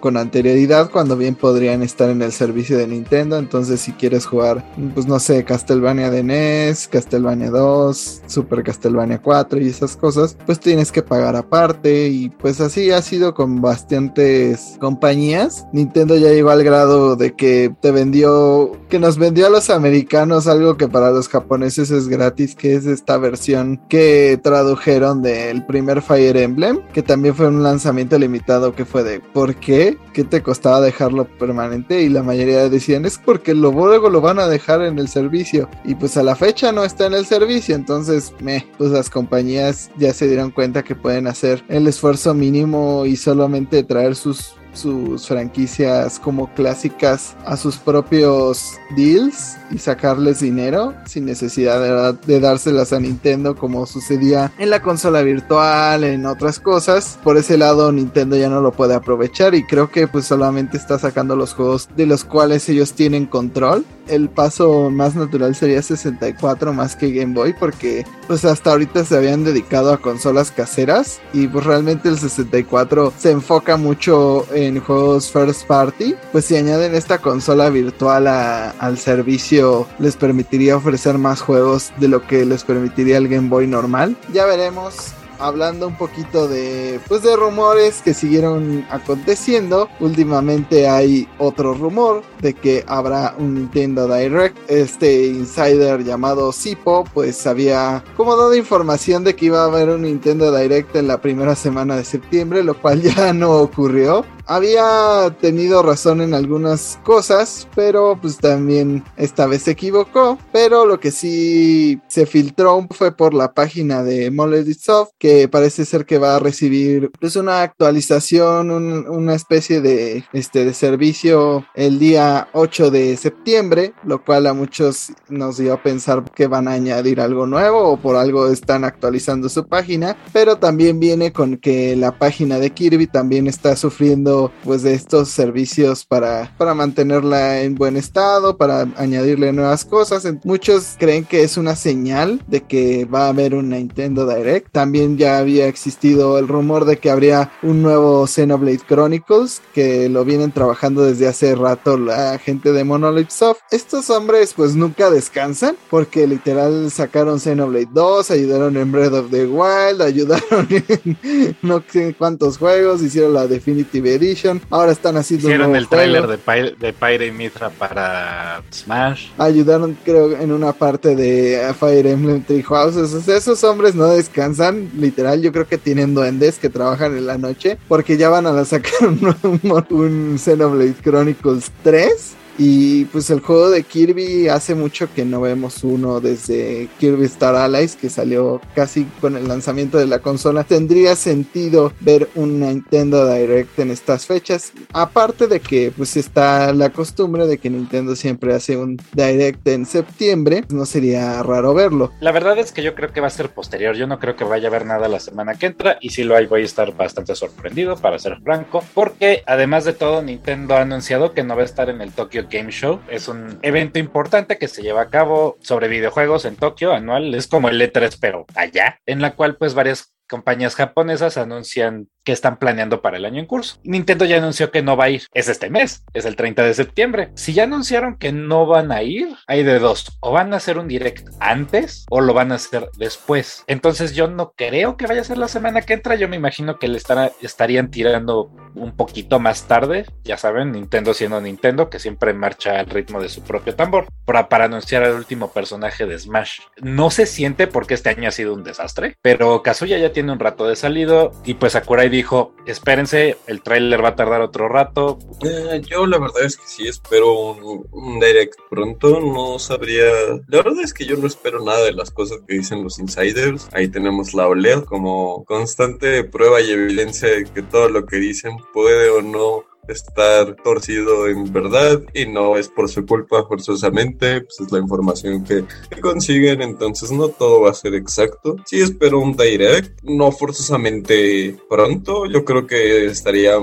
[SPEAKER 4] con anterioridad cuando bien podrían estar en el servicio de Nintendo. Entonces, si quieres jugar, pues no sé, Castlevania de NES, Castlevania 2, Super Castlevania 4 y esas cosas, pues tienes que pagar aparte. Y pues así ha sido con bastantes compañías. Nintendo ya llegó al grado de que te vendió, que nos vendió a los americanos algo que para los japoneses es gratis, que es esta versión que tradujeron del primer Fire Emblem, que también fue un lanzamiento limitado que fue de ¿por qué? ¿Qué te costaba dejarlo permanente? Y la mayoría decían es porque luego lo van a dejar en el servicio y pues a la fecha no está en el servicio entonces me pues las compañías ya se dieron cuenta que pueden hacer el esfuerzo mínimo y solamente traer sus sus franquicias como clásicas a sus propios deals y sacarles dinero sin necesidad de, dárselas a Nintendo como sucedía en la consola virtual, en otras cosas. Por ese lado Nintendo ya no lo puede aprovechar y creo que pues solamente está sacando los juegos de los cuales ellos tienen control. El paso más natural sería 64 más que Game Boy porque pues hasta ahorita se habían dedicado a consolas caseras y pues realmente el 64 se enfoca mucho en en juegos first party, pues si añaden esta consola virtual al servicio les permitiría ofrecer más juegos de lo que les permitiría el Game Boy normal. Ya veremos hablando un poquito de pues de rumores que siguieron aconteciendo. Últimamente hay otro rumor de que habrá un Nintendo Direct. Este insider llamado Sipo pues había como dado información de que iba a haber un Nintendo Direct en la primera semana de septiembre, lo cual ya no ocurrió había tenido razón en algunas cosas, pero pues también esta vez se equivocó. Pero lo que sí se filtró fue por la página de Monolith Soft, que parece ser que va a recibir pues una actualización, una especie de, este, de servicio el día 8 de septiembre, lo cual a muchos nos dio a pensar que van a añadir algo nuevo o por algo están actualizando su página, pero también viene con que la página de Kirby también está sufriendo pues de estos servicios para, para mantenerla en buen estado, para añadirle nuevas cosas. Muchos creen que es una señal de que va a haber un Nintendo Direct. También ya había existido el rumor de que habría un nuevo Xenoblade Chronicles que lo vienen trabajando desde hace rato la gente de Monolith Soft. Estos hombres pues nunca descansan porque literal sacaron Xenoblade 2, ayudaron en Breath of the Wild, ayudaron en no sé cuántos juegos, hicieron la Definitive Edition Ahora están haciendo
[SPEAKER 5] Hicieron el tráiler de, de Pyre y Mitra para Smash.
[SPEAKER 4] Ayudaron, creo, en una parte de Fire Emblem Three Houses. esos hombres no descansan. Literal, yo creo que tienen duendes que trabajan en la noche. Porque ya van a sacar un, un Xenoblade Chronicles 3 Y pues el juego de Kirby hace mucho que no vemos uno desde Kirby Star Allies que salió casi con el lanzamiento de la consola. Tendría sentido ver un Nintendo Direct en estas fechas. Aparte de que pues está la costumbre de que Nintendo siempre hace un Direct en septiembre, no sería raro verlo.
[SPEAKER 5] La verdad es que yo creo que va a ser posterior. Yo no creo que vaya a haber nada la semana que entra y si lo hay voy a estar bastante sorprendido para ser franco porque además de todo Nintendo ha anunciado que no va a estar en el Tokyo Game Show. Es un evento importante que se lleva a cabo sobre videojuegos en Tokio anual. Es como el E3 pero allá, en la cual pues varias compañías japonesas anuncian que están planeando para el año en curso. Nintendo ya anunció que no va a ir. Es este mes, es el 30 de septiembre. Si ya anunciaron que no van a ir, hay de dos. O van a hacer un direct antes o lo van a hacer después. Entonces yo no creo que vaya a ser la semana que entra. Yo me imagino que le estará, estarían tirando un poquito más tarde. Ya saben, Nintendo siendo Nintendo, que siempre marcha al ritmo de su propio tambor. Para, para anunciar al último personaje de Smash. No se siente porque este año ha sido un desastre. Pero Kazuya ya tiene un rato de salido. Y pues Sakurai dijo, espérense, el tráiler va a tardar otro rato.
[SPEAKER 2] Eh, yo la verdad es que sí espero un, un, direct pronto, no sabría... La verdad es que yo no espero nada de las cosas que dicen los insiders. Ahí tenemos la OLED como constante prueba y evidencia de que todo lo que dicen puede o no estar torcido en verdad y no es por su culpa forzosamente, pues es la información que, consiguen, entonces no todo va a ser exacto. Sí espero un direct, no forzosamente pronto, yo creo que estaría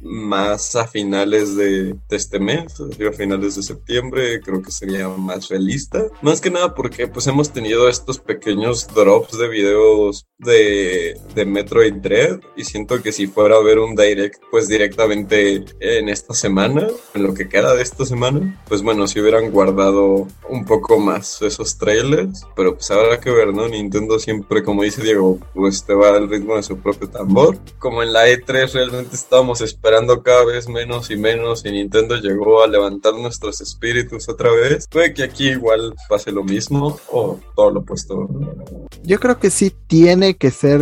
[SPEAKER 2] más a finales de, de este mes, a finales de septiembre, creo que sería más realista. Más que nada porque pues hemos tenido estos pequeños drops de videos de, de Metroid Dread y siento que si fuera a ver un direct pues directamente en esta semana, en lo que queda de esta semana, pues bueno, si hubieran guardado un poco más esos trailers, pero pues habrá que ver, ¿no? Nintendo siempre, como dice Diego, pues te va al ritmo de su propio tambor. Como en la E3 realmente estábamos esperando cada vez menos y menos y Nintendo llegó a levantar nuestros espíritus otra vez. Puede que aquí igual pase lo mismo o todo lo opuesto.
[SPEAKER 4] Yo creo que sí tiene que ser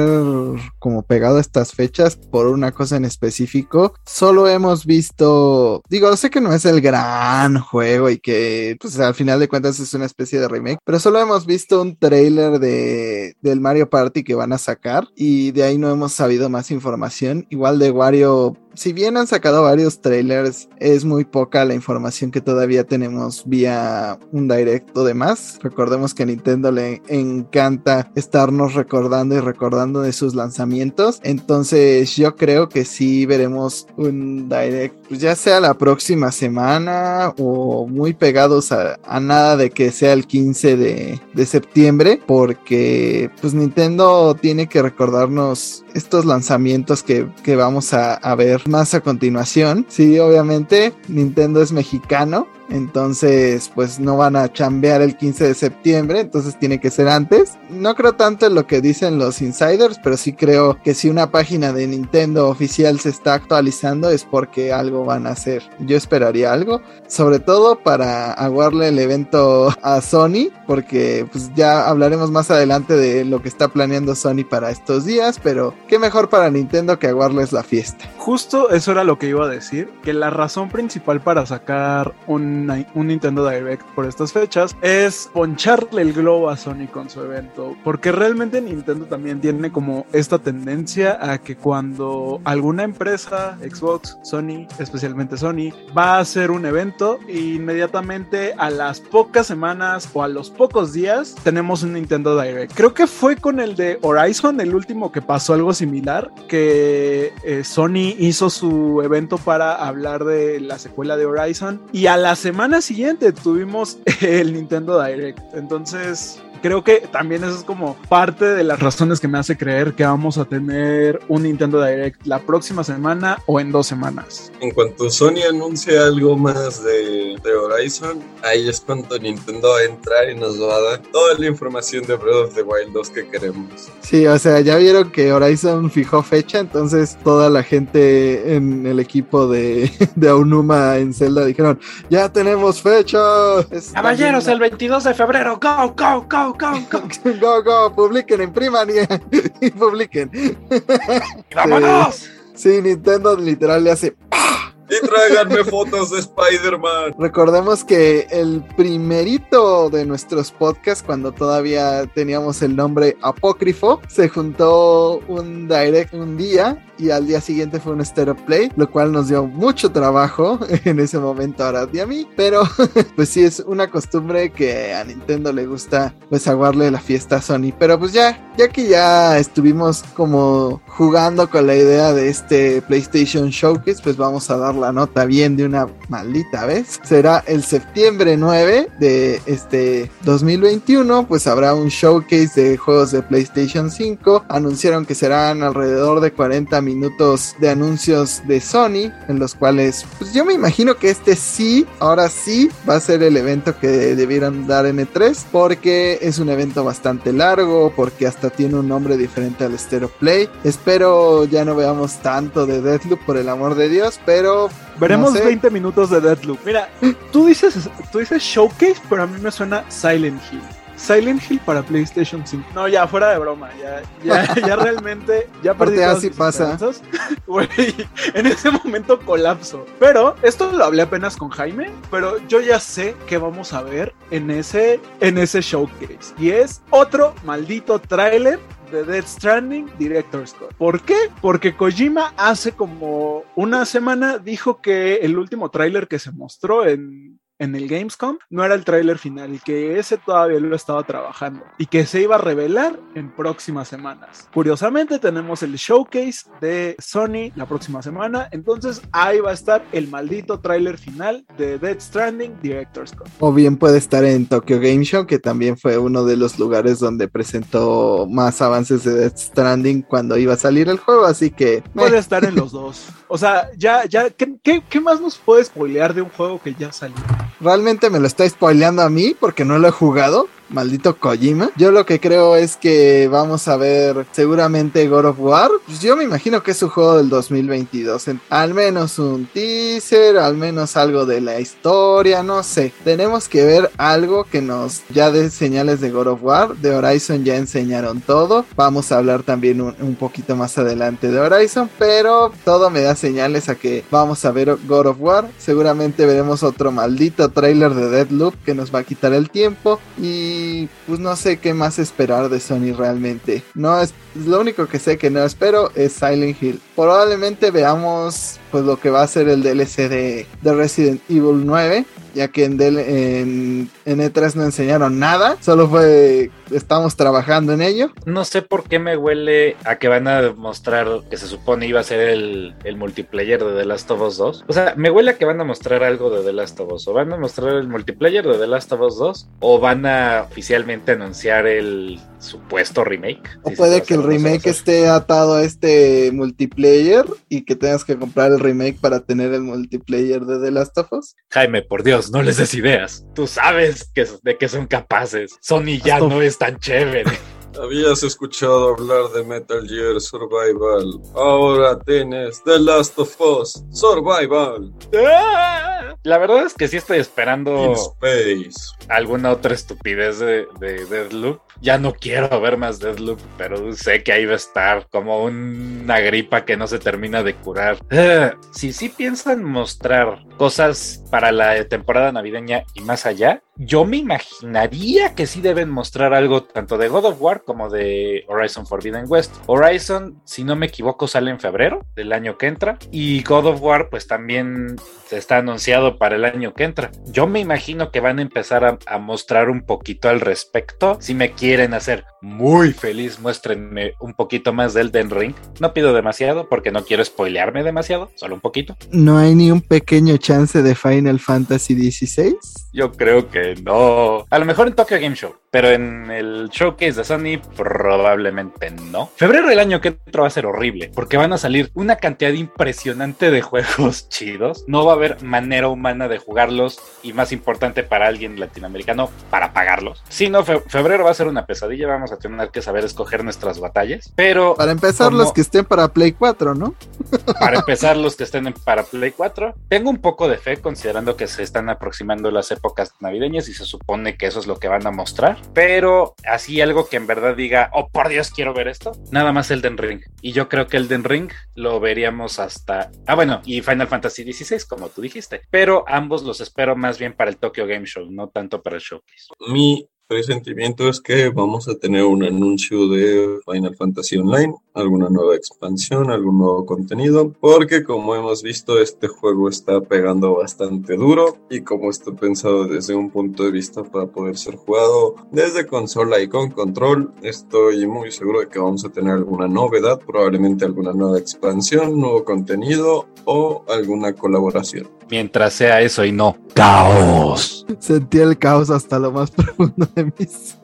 [SPEAKER 4] como pegado a estas fechas por una cosa en específico. Solo hemos visto, digo, sé que no es el gran juego y que pues al final de cuentas es una especie de remake, pero solo hemos visto un trailer de del Mario Party que van a sacar y de ahí no hemos sabido más información. Igual de Wario si bien han sacado varios trailers, es muy poca la información que todavía tenemos vía un directo de más. Recordemos que a Nintendo le encanta estarnos recordando y recordando de sus lanzamientos. Entonces yo creo que sí veremos un direct, pues ya sea la próxima semana o muy pegados a, a nada de que sea el 15 de, de septiembre, porque pues Nintendo tiene que recordarnos estos lanzamientos que, que vamos a, a ver más a continuación. Sí, obviamente Nintendo es mexicano, entonces pues no van a chambear el 15 de septiembre, entonces tiene que ser antes. No creo tanto en lo que dicen los insiders, pero sí creo que si una página de Nintendo oficial se está actualizando es porque algo van a hacer. Yo esperaría algo, sobre todo para aguarle el evento a Sony, porque pues ya hablaremos más adelante de lo que está planeando Sony para estos días, pero qué mejor para Nintendo que aguarles la fiesta.
[SPEAKER 6] Justo eso era lo que iba a decir, que la razón principal para sacar un, un, Nintendo Direct por estas fechas es poncharle el globo a Sony con su evento, porque realmente Nintendo también tiene como esta tendencia a que cuando alguna empresa, Xbox, Sony, especialmente Sony, va a hacer un evento, inmediatamente a las pocas semanas o a los pocos días tenemos un Nintendo Direct. Creo que fue con el de Horizon, el último que pasó algo similar, que eh, Sony hizo su evento para hablar de la secuela de Horizon y a la semana siguiente tuvimos el Nintendo Direct. Entonces, creo que también eso es como parte de las razones que me hace creer que vamos a tener un Nintendo Direct la próxima semana o en dos semanas.
[SPEAKER 2] En cuanto Sony anuncie algo más de, de Horizon, ahí es cuando Nintendo va a entrar y nos va a dar toda la información de Breath of the Wild 2 que queremos.
[SPEAKER 4] Sí, o sea, ya vieron que Horizon fijó fecha, entonces toda la gente en el equipo de, de Aonuma en Zelda dijeron, ya tenemos fecha.
[SPEAKER 5] Caballeros, el 22 de febrero, go, go, go, go, go.
[SPEAKER 4] go, go, publiquen, impriman y, y publiquen.
[SPEAKER 5] ¡Vámonos!
[SPEAKER 4] Sí, Nintendo literal le hace.
[SPEAKER 2] Y tráiganme fotos de Spider-Man.
[SPEAKER 4] Recordemos que el primerito de nuestros podcasts, cuando todavía teníamos el nombre apócrifo, se juntó un direct un día y al día siguiente fue un stereo play, lo cual nos dio mucho trabajo en ese momento a Arad y a mí, pero pues sí es una costumbre que a Nintendo le gusta pues aguarle la fiesta a Sony, pero pues ya, ya que ya estuvimos como jugando con la idea de este PlayStation Showcase, pues vamos a dar la nota bien de una maldita vez. Será el septiembre 9 de este 2021, pues habrá un showcase de juegos de PlayStation 5. Anunciaron que serán alrededor de 40 minutos de anuncios de Sony, en los cuales pues yo me imagino que este sí, ahora sí, va a ser el evento que debieran dar en E3, porque es un evento bastante largo, porque hasta tiene un nombre diferente al Stereo Play. Espero ya no veamos tanto de Deathloop por el amor de Dios, pero
[SPEAKER 6] Veremos
[SPEAKER 4] no sé.
[SPEAKER 6] 20 minutos de Deathloop. Mira, tú dices, tú dices Showcase, pero a mí me suena Silent Hill. Silent Hill para PlayStation 5. No, ya, fuera de broma. Ya, ya, ya realmente. Ya perdí todas
[SPEAKER 4] así
[SPEAKER 6] mis
[SPEAKER 4] pasa.
[SPEAKER 6] en ese momento colapso. Pero esto lo hablé apenas con Jaime. Pero yo ya sé que vamos a ver en ese, en ese showcase. Y es otro maldito tráiler de Death Stranding Director's Cut. ¿Por qué? Porque Kojima hace como una semana dijo que el último tráiler que se mostró en, en el Gamescom no era el tráiler final que ese todavía lo estaba trabajando y que se iba a revelar en próximas semanas. Curiosamente tenemos el showcase de Sony la próxima semana, entonces ahí va a estar el maldito tráiler final de Death Stranding Director's Cut.
[SPEAKER 4] O bien puede estar en Tokyo Game Show, que también fue uno de los lugares donde presentó más avances de Death Stranding cuando iba a salir el juego, así que
[SPEAKER 6] Puede estar en los dos. O sea, ya, ya, ¿qué, qué, qué más nos puede spoilear de un juego que ya salió?
[SPEAKER 4] Realmente me lo está spoileando a mí porque no lo he jugado. Maldito Kojima. Yo lo que creo es que vamos a ver seguramente God of War. Pues yo me imagino que es un juego del 2022. En- al menos un teaser, al menos algo de la historia, no sé. Tenemos que ver algo que nos ya dé señales de God of War. De Horizon ya enseñaron todo. Vamos a hablar también un, un poquito más adelante de Horizon. Pero todo me da señales a que vamos a ver God of War. Seguramente veremos otro maldito trailer de Deadloop que nos va a quitar el tiempo. Y pues no sé qué más esperar de Sony realmente. No es lo único que sé que no espero es Silent Hill. Probablemente veamos pues lo que va a ser el DLC de, de Resident Evil 9. Ya que en, DL en, en E3 no enseñaron nada. Solo fue estamos trabajando en ello.
[SPEAKER 5] No sé por qué me huele a que van a mostrar que se supone iba a ser el, el multiplayer de The Last of Us 2. O sea, me huele a que van a mostrar algo de The Last of Us. O van a mostrar el multiplayer de The Last of Us 2. O van a oficialmente anunciar el supuesto remake.
[SPEAKER 4] O
[SPEAKER 5] Si
[SPEAKER 4] puede que el remake esté atado a este multiplayer y que tengas que comprar el remake para tener el multiplayer de The Last of Us.
[SPEAKER 5] Jaime, por Dios, no les des ideas. Tú sabes que, de qué son capaces. Sony ya
[SPEAKER 6] Hasta-
[SPEAKER 5] no es tan chévere.
[SPEAKER 2] Habías escuchado hablar de Metal Gear Survival. Ahora tienes The Last of Us Survival
[SPEAKER 5] ¡Ah! La verdad es que sí estoy
[SPEAKER 2] in
[SPEAKER 5] esperando
[SPEAKER 2] Space.
[SPEAKER 5] alguna otra estupidez de, de Deadloop. Ya no quiero ver más Deadloop, pero sé que ahí va a estar como una gripa que no se termina de curar. Ah, Si sí piensan mostrar cosas para la temporada navideña y más allá, yo me imaginaría que sí deben mostrar algo tanto de God of War como de Horizon Forbidden West. Horizon, si no me equivoco, sale en febrero del año que entra y God of War pues también está anunciado para el año que entra. Yo me imagino que van a empezar a, a mostrar un poquito al respecto. Si me quieren hacer muy feliz, muéstrenme un poquito más del Den Ring. No pido demasiado porque no quiero spoilearme demasiado, solo un poquito.
[SPEAKER 4] ¿No hay ni un pequeño chance de Final Fantasy XVI?
[SPEAKER 5] Yo creo que no. A lo mejor en Tokyo Game Show, pero en el showcase de Sony probablemente no. Febrero del año que entra va a ser horrible porque van a salir una cantidad impresionante de juegos chidos. No va a haber manera humana de jugarlos y más importante para alguien latinoamericano para pagarlos. Si no, fe- febrero va a ser una pesadilla. Vamos vamos a tener que saber escoger nuestras batallas. Pero.
[SPEAKER 4] Para empezar,
[SPEAKER 5] como-
[SPEAKER 4] los que estén para Play 4, ¿no?
[SPEAKER 5] Para empezar, los que estén en- para Play 4, tengo un poco de fe considerando que se están aproximando las épocas navideñas y se supone que eso es lo que van a mostrar. Pero así algo que en verdad diga, oh por Dios, quiero ver esto, nada más Elden Ring. Y yo creo que Elden Ring lo veríamos hasta. Ah, bueno, y Final Fantasy XVI, como tú dijiste. Pero ambos los espero más bien para el Tokyo Game Show, no tanto para el showcase.
[SPEAKER 2] Mi presentimiento es que vamos a tener un anuncio de Final Fantasy Online, alguna nueva expansión, algún nuevo contenido, porque como hemos visto este juego está pegando bastante duro y como está pensado desde un punto de vista para poder ser jugado desde consola y con control, estoy muy seguro de que vamos a tener alguna novedad, probablemente alguna nueva expansión, nuevo contenido o alguna colaboración.
[SPEAKER 5] Mientras sea eso y no caos.
[SPEAKER 4] Sentí el caos hasta lo más profundo de mi ser.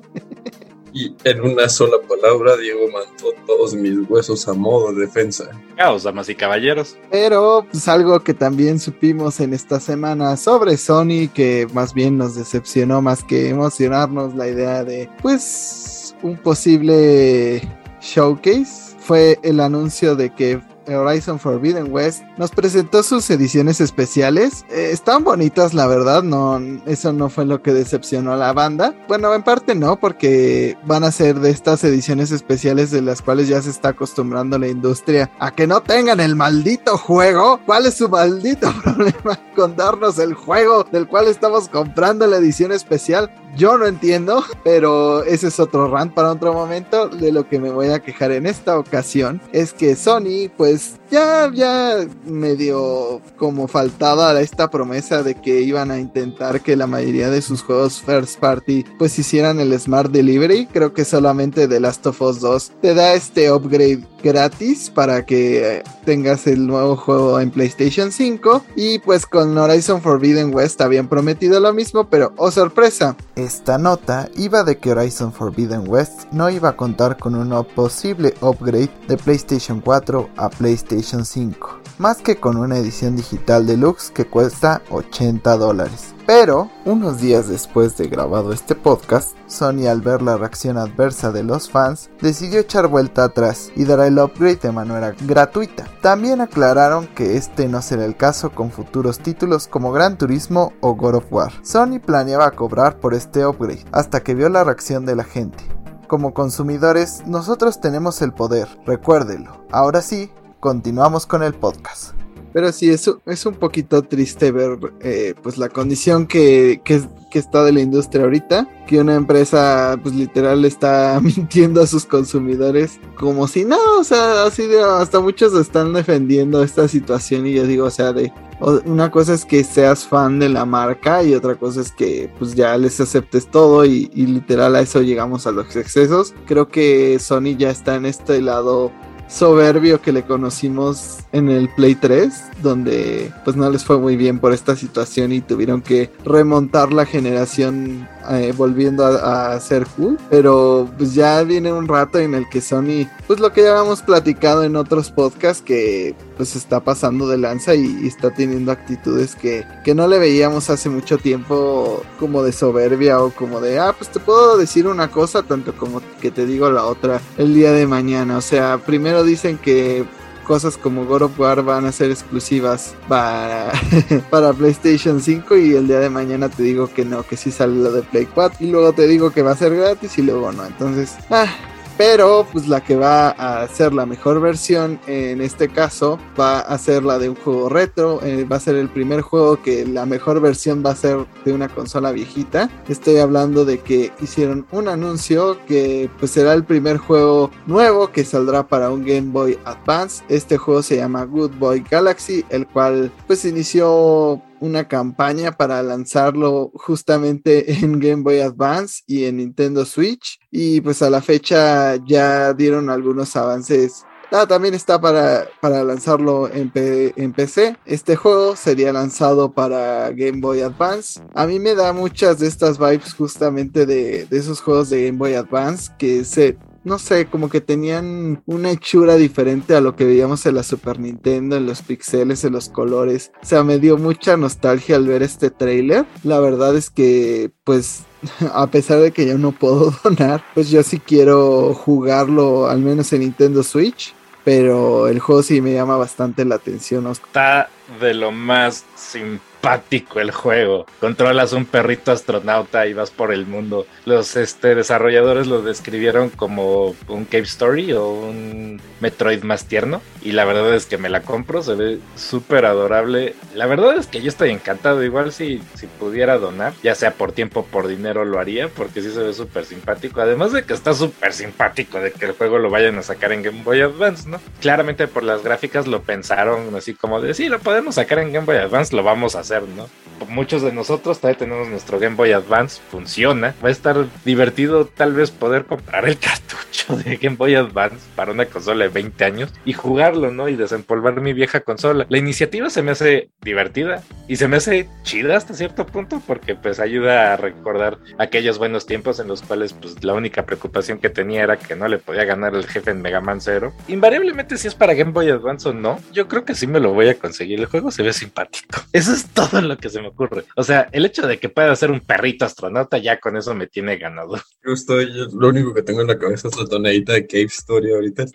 [SPEAKER 2] Y en una sola palabra, Diego mandó todos mis huesos a modo de defensa.
[SPEAKER 5] Caos, damas y caballeros.
[SPEAKER 4] Pero pues algo que también supimos en esta semana sobre Sony, que más bien nos decepcionó más que emocionarnos la idea de pues un posible showcase, fue el anuncio de que Horizon Forbidden West nos presentó sus ediciones especiales. Eh, están bonitas, la verdad, no, eso no fue lo que decepcionó a la banda. Bueno, en parte no, porque van a ser de estas ediciones especiales de las cuales ya se está acostumbrando la industria a que no tengan el maldito juego. ¿Cuál es su maldito problema con darnos el juego del cual estamos comprando la edición especial? Yo no entiendo, pero ese es otro rant para otro momento. De lo que me voy a quejar en esta ocasión es que Sony, pues guys. Ya, ya medio como faltaba esta promesa de que iban a intentar que la mayoría de sus juegos first party pues hicieran el Smart Delivery. Creo que solamente The Last of Us 2 te da este upgrade gratis para que eh, tengas el nuevo juego en PlayStation 5 y pues con Horizon Forbidden West habían prometido lo mismo pero oh sorpresa esta nota iba de que Horizon Forbidden West no iba a contar con un posible upgrade de PlayStation 4 a PlayStation 5 más que con una edición digital deluxe que cuesta 80 dólares pero, unos días después de grabado este podcast, Sony al ver la reacción adversa de los fans, decidió echar vuelta atrás y dar el upgrade de manera gratuita. También aclararon que este no será el caso con futuros títulos como Gran Turismo o God of War. Sony planeaba cobrar por este upgrade, hasta que vio la reacción de la gente. Como consumidores, nosotros tenemos el poder, recuérdelo. Ahora sí, continuamos con el podcast. Pero sí, es, es un poquito triste ver eh, pues la condición que, que, está de la industria ahorita. Que una empresa pues literal está mintiendo a sus consumidores como si no, o sea, así de hasta muchos están defendiendo esta situación y yo digo, o sea, de una cosa es que seas fan de la marca y otra cosa es que pues ya les aceptes todo y literal a eso llegamos a los excesos. Creo que Sony ya está en este lado soberbio que le conocimos en el Play 3, donde pues no les fue muy bien por esta situación y tuvieron que remontar la generación eh, volviendo a, ser cool. Pero pues ya viene un rato en el que Sony, pues lo que ya habíamos platicado en otros podcasts, que pues está pasando de lanza y, y está teniendo actitudes que, que no le veíamos hace mucho tiempo como de soberbia o como de, ah, pues te puedo decir una cosa tanto como que te digo la otra el día de mañana. O sea, primero dicen que cosas como God of War van a ser exclusivas para, PlayStation 5 y el día de mañana te digo que no, que sí sale lo de Play 4 y luego te digo que va a ser gratis y luego no. Entonces, ah, pero pues la que va a ser la mejor versión en este caso va a ser la de un juego retro, eh, va a ser el primer juego que la mejor versión va a ser de una consola viejita. Estoy hablando de que hicieron un anuncio que pues será el primer juego nuevo que saldrá para un Game Boy Advance. Este juego se llama Good Boy Galaxy, el cual pues inició una campaña para lanzarlo justamente en Game Boy Advance y en Nintendo Switch y pues a la fecha ya dieron algunos avances Ah, también está para, para lanzarlo en, en, PC. Este juego sería lanzado para Game Boy Advance. A mí me da muchas de estas vibes justamente de, de esos juegos de Game Boy Advance que se, no sé, como que tenían una hechura diferente a lo que veíamos en la Super Nintendo, en los pixeles, en los colores. O sea, me dio mucha nostalgia al ver este trailer. La verdad es que, pues, a pesar de que yo no puedo donar, pues yo sí quiero jugarlo, al menos en Nintendo Switch. Pero el juego sí me llama bastante la atención.
[SPEAKER 5] Está de lo más simpático el juego. Controlas un perrito astronauta y vas por el mundo. Los este, desarrolladores lo describieron como un Cave Story o un Metroid más tierno. Y la verdad es que me la compro, se ve súper adorable. La verdad es que yo estoy encantado. Igual si, si pudiera donar, ya sea por tiempo o por dinero, lo haría porque sí se ve súper simpático. Además de que está súper simpático de que el juego lo vayan a sacar en Game Boy Advance, ¿no? Claramente por las gráficas lo pensaron así como de sí, lo podemos sacar en Game Boy Advance, lo vamos a hacer, ¿no? Muchos de nosotros todavía tenemos nuestro Game Boy Advance, funciona. Va a estar divertido tal vez poder comprar el cartucho de Game Boy Advance para una consola de 20 años y jugarlo, ¿no? Y desempolvar mi vieja consola. La iniciativa se me hace divertida y se me hace chida hasta cierto punto porque pues ayuda a recordar aquellos buenos tiempos en los cuales pues la única preocupación que tenía era que no le podía ganar el jefe en Mega Man Zero. Invariablemente si es para Game Boy Advance o no, yo creo que sí me lo voy a conseguir. El juego se ve simpático. Eso es todo lo que se me ocurre. O sea, el hecho de que pueda ser un perrito astronauta ya con eso me tiene ganado.
[SPEAKER 2] Yo estoy, lo único que tengo en la cabeza es la tonadita de Cave Story ahorita.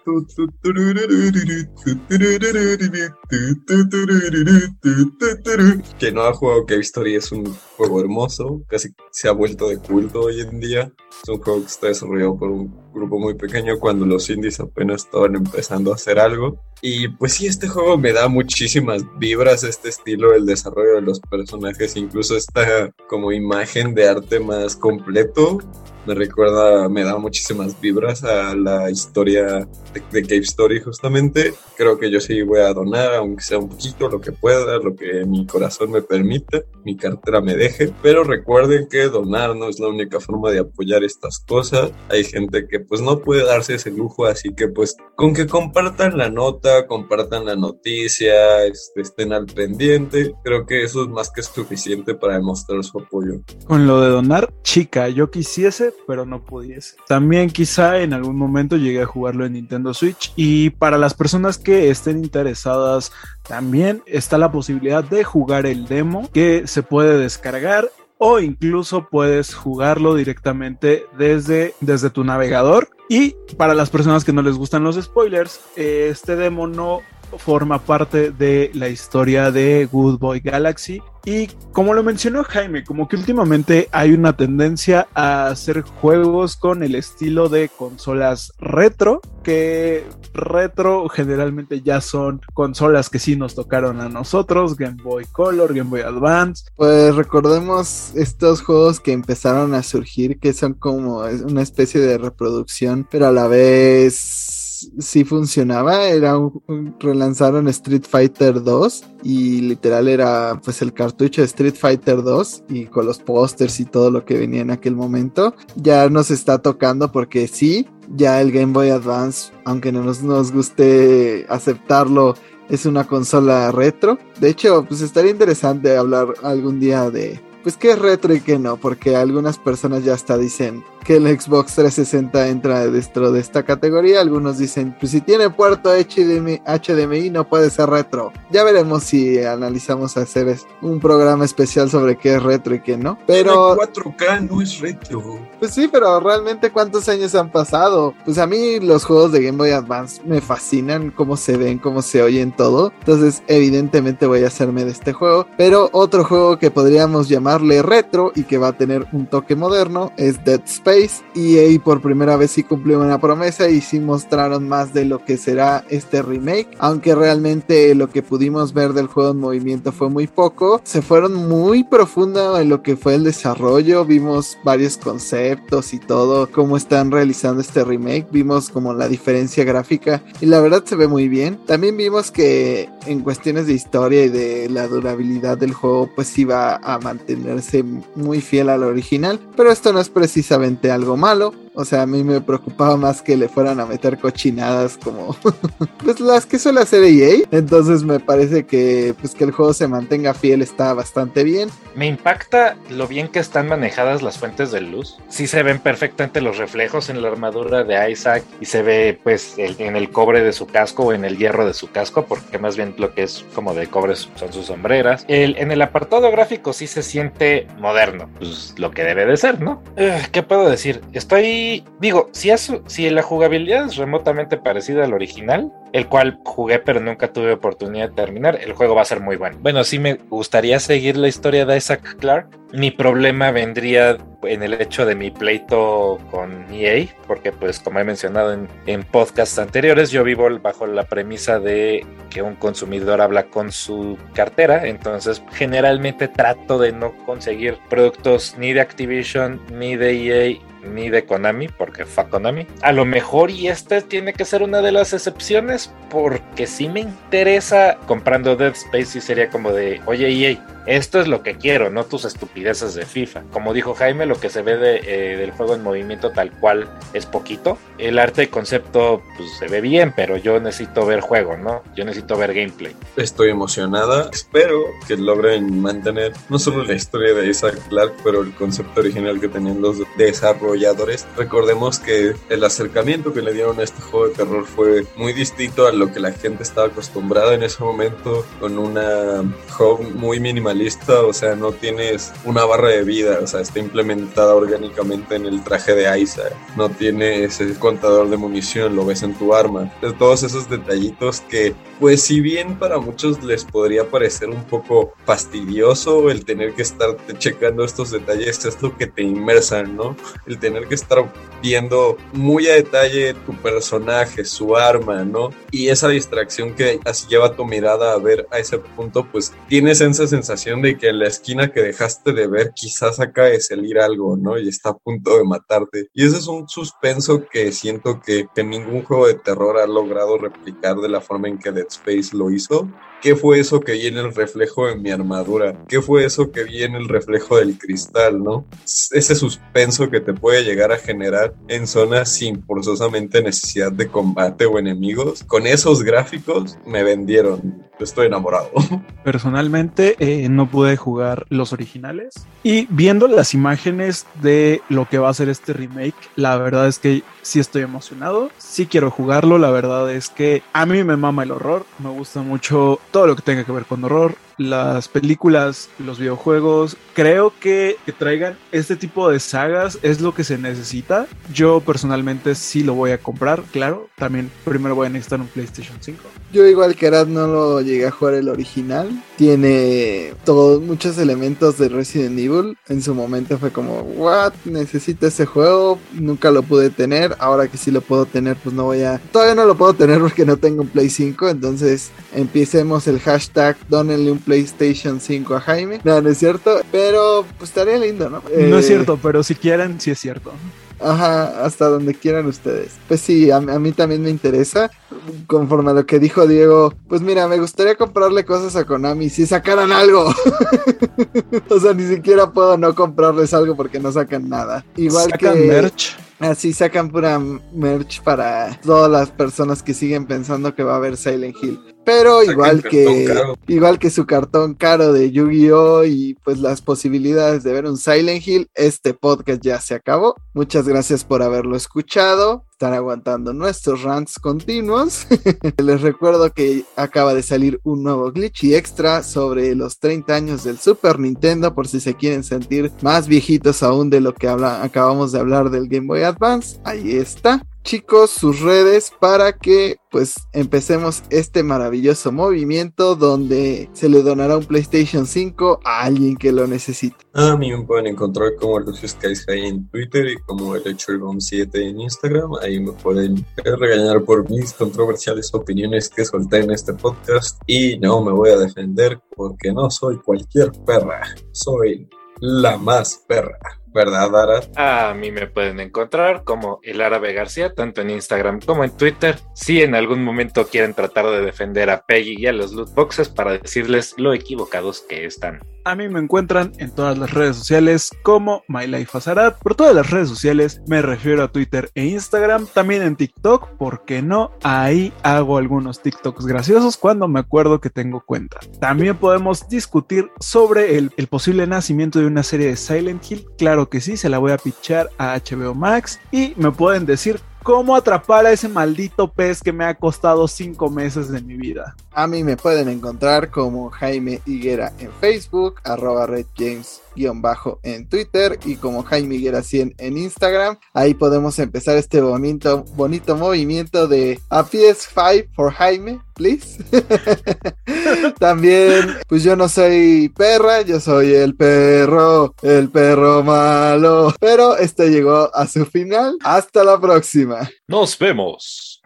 [SPEAKER 2] Que no ha jugado Cave Story es un juego hermoso, casi se ha vuelto de culto hoy en día. Es un juego que está desarrollado por un grupo muy pequeño cuando los indies apenas estaban empezando a hacer algo. Y pues sí, este juego me da muchísimas vibras, este estilo, el desarrollo de los personajes, incluso esta como imagen de arte más completo. Me recuerda, me da muchísimas vibras a la historia de, de Cave Story justamente. Creo que yo sí voy a donar, aunque sea un poquito, lo que pueda, lo que mi corazón me permita, mi cartera me deje. Pero recuerden que donar no es la única forma de apoyar estas cosas. Hay gente que pues no puede darse ese lujo, así que pues con que compartan la nota, compartan la noticia, este, estén al pendiente, creo que eso es más que suficiente para demostrar su apoyo.
[SPEAKER 6] Con lo de donar, chica, yo quisiese, pero no pudiese. También quizá en algún momento llegué a jugarlo en Nintendo Switch y para las personas que estén interesadas también está la posibilidad de jugar el demo que se puede descargar o incluso puedes jugarlo directamente desde, desde tu navegador. Y para las personas que no les gustan los spoilers, este demo no forma parte de la historia de Good Boy Galaxy. Y como lo mencionó Jaime, como que últimamente hay una tendencia a hacer juegos con el estilo de consolas retro, que retro generalmente ya son consolas que sí nos tocaron a nosotros, Game Boy Color, Game Boy Advance.
[SPEAKER 4] Pues recordemos estos juegos que empezaron a surgir, que son como una especie de reproducción, pero a la vez sí funcionaba. Era un, relanzaron Street Fighter 2 y literal era pues el cartucho de Street Fighter 2 y con los pósters y todo lo que venía en aquel momento. Ya nos está tocando porque sí, ya el Game Boy Advance, aunque no nos, nos guste aceptarlo, es una consola retro. De hecho, pues estaría interesante hablar algún día de pues qué es retro y qué no, porque algunas personas ya hasta dicen que el Xbox 360 entra dentro de esta categoría. Algunos dicen, pues si tiene puerto HDMI, HDMI no puede ser retro. Ya veremos si analizamos hacer un programa especial sobre qué es retro y qué no. Pero
[SPEAKER 2] 4K no es retro.
[SPEAKER 4] Pues sí, pero realmente cuántos años han pasado. Pues a mí los juegos de Game Boy Advance me fascinan cómo se ven, cómo se oyen todo. Entonces evidentemente voy a hacerme de este juego. Pero otro juego que podríamos llamarle retro y que va a tener un toque moderno es Dead Space y EA por primera vez sí cumplió una promesa y sí mostraron más de lo que será este remake, aunque realmente lo que pudimos ver del juego en movimiento fue muy poco, se fueron muy profundo en lo que fue el desarrollo, vimos varios conceptos y todo, cómo están realizando este remake, vimos como la diferencia gráfica y la verdad se ve muy bien, también vimos que en cuestiones de historia y de la durabilidad del juego pues iba a mantenerse muy fiel al original, pero esto no es precisamente algo malo. O sea, a mí me preocupaba más que le fueran a meter cochinadas como pues las que suele hacer EA. Entonces me parece que pues que el juego se mantenga fiel está bastante bien.
[SPEAKER 5] Me impacta lo bien que están manejadas las fuentes de luz. Sí se ven perfectamente los reflejos en la armadura de Isaac y se ve pues el- en el cobre de su casco o en el hierro de su casco, porque más bien lo que es como de cobre son sus sombreras. El, en el apartado gráfico sí se siente moderno, pues lo que debe de ser, ¿no? Eh, ¿Qué puedo decir? Estoy, digo, si, la jugabilidad es remotamente parecida al original, el cual jugué pero nunca tuve oportunidad de terminar, el juego va a ser muy bueno. Bueno, sí me gustaría seguir la historia de Isaac Clarke. Mi problema vendría en el hecho de mi pleito con EA, porque pues como he mencionado en, en podcasts anteriores, yo vivo bajo la premisa de que un consumidor habla con su cartera, entonces generalmente trato de no conseguir productos ni de Activision, ni de EA, ni de Konami, porque fa Konami. A lo mejor y este tiene que ser una de las excepciones, porque si me interesa comprando Dead Space y sería como de, oye EA, esto es lo que quiero, no tus estupideces de FIFA. Como dijo Jaime, lo que se ve de, eh, del juego en movimiento tal cual es poquito. El arte y concepto pues, se ve bien, pero yo necesito ver juego, ¿no? Yo necesito ver gameplay.
[SPEAKER 2] Estoy emocionada. Espero que logren mantener no solo la historia de Isaac Clarke, pero el concepto original que tenían los desarrolladores. Recordemos que el acercamiento que le dieron a este juego de terror fue muy distinto a lo que la gente estaba acostumbrada en ese momento, con una home muy minimalista, o sea, no tienes una barra de vida, o sea, está implementada orgánicamente en el traje de Isaac. No tiene ese contador de munición, lo ves en tu arma. De todos esos detallitos que, pues si bien para muchos les podría parecer un poco fastidioso el tener que estar checando estos detalles, es lo que te inmersan, ¿no? El tener que estar viendo muy a detalle tu personaje, su arma, ¿no? Y esa distracción que así lleva tu mirada a ver a ese punto, pues tienes esa sensación de que en la esquina que dejaste de ver quizás acaba de salir algo, ¿no? Y está a punto de matarte. Y ese es un suspenso que siento que, que ningún juego de terror ha logrado replicar de la forma en que Dead Space lo hizo. ¿Qué fue eso que vi en el reflejo de mi armadura? ¿Qué fue eso que vi en el reflejo del cristal, no? Ese suspenso que te puede llegar a generar en zonas sin forzosamente necesidad de combate o enemigos. Con esos gráficos me vendieron. Estoy enamorado.
[SPEAKER 6] Personalmente eh, no pude jugar los originales y viendo las imágenes de lo que va a ser este remake, la verdad es que sí estoy emocionado, sí quiero jugarlo, la verdad es que a mí me mama el horror, me gusta mucho todo lo que tenga que ver con horror, las películas, los videojuegos, creo que, traigan este tipo de sagas es lo que se necesita. Yo personalmente sí lo voy a comprar, claro, también primero voy a necesitar un PlayStation 5.
[SPEAKER 4] Yo igual que Arad no lo llegué a jugar el original. Tiene todos muchos elementos de Resident Evil. En su momento fue como, what, necesito ese juego. Nunca lo pude tener. Ahora que sí lo puedo tener, pues no voy a... Todavía no lo puedo tener porque no tengo un Play 5. Entonces empecemos el hashtag, donenle un PlayStation 5 a Jaime. No, no es cierto. Pero pues estaría lindo, ¿no?
[SPEAKER 6] No es
[SPEAKER 4] Eh,
[SPEAKER 6] cierto, pero si quieren, sí es cierto.
[SPEAKER 4] Ajá, hasta donde quieran ustedes. Pues sí, a, a mí también me interesa. Conforme a lo que dijo Diego, pues mira, me gustaría comprarle cosas a Konami si sacaran algo. o sea, ni siquiera puedo no comprarles algo porque no sacan nada. Igual
[SPEAKER 6] Sacan
[SPEAKER 4] que
[SPEAKER 6] merch.
[SPEAKER 4] Así sacan pura merch para todas las personas que siguen pensando que va a haber Silent Hill. Pero igual que
[SPEAKER 2] caro.
[SPEAKER 4] igual que su cartón caro de Yu-Gi-Oh y pues las posibilidades de ver un Silent Hill, este podcast ya se acabó. Muchas gracias por haberlo escuchado, estar aguantando nuestros rants continuos. Les recuerdo que acaba de salir un nuevo glitch y extra sobre los 30 años del Super Nintendo por si se quieren sentir más viejitos aún de lo que habla- acabamos de hablar del Game Boy Advance. Ahí está chicos sus redes para que pues empecemos este maravilloso movimiento donde se le donará un PlayStation 5 a alguien que lo necesite.
[SPEAKER 2] A mí me pueden encontrar como Lucius High en Twitter y como el 7 en Instagram. Ahí me pueden regañar por mis controversiales opiniones que solté en este podcast. Y no me voy a defender porque no soy cualquier perra. Soy la más perra. ¿Verdad, Ara?
[SPEAKER 5] A mí me pueden encontrar como el árabe García, tanto en Instagram como en Twitter. Si en algún momento quieren tratar de defender a Peggy y a los loot boxes para decirles lo equivocados que están.
[SPEAKER 6] A mí me encuentran en todas las redes sociales como MyLifeAzarat. Por todas las redes sociales me refiero a Twitter e Instagram. También en TikTok, ¿por qué no? Ahí hago algunos TikToks graciosos cuando me acuerdo que tengo cuenta. También podemos discutir sobre el, el posible nacimiento de una serie de Silent Hill. Claro que sí, se la voy a pichar a HBO Max. Y me pueden decir cómo atrapar a ese maldito pez que me ha costado cinco meses de mi vida.
[SPEAKER 4] A mí me pueden encontrar como Jaime Higuera en Facebook, arroba en Twitter y como Jaime Higuera 100 en Instagram. Ahí podemos empezar este bonito, bonito movimiento de a PS5 for Jaime, please. También, pues yo no soy perra, yo soy el perro, el perro malo. Pero este llegó a su final. Hasta la próxima.
[SPEAKER 5] Nos vemos.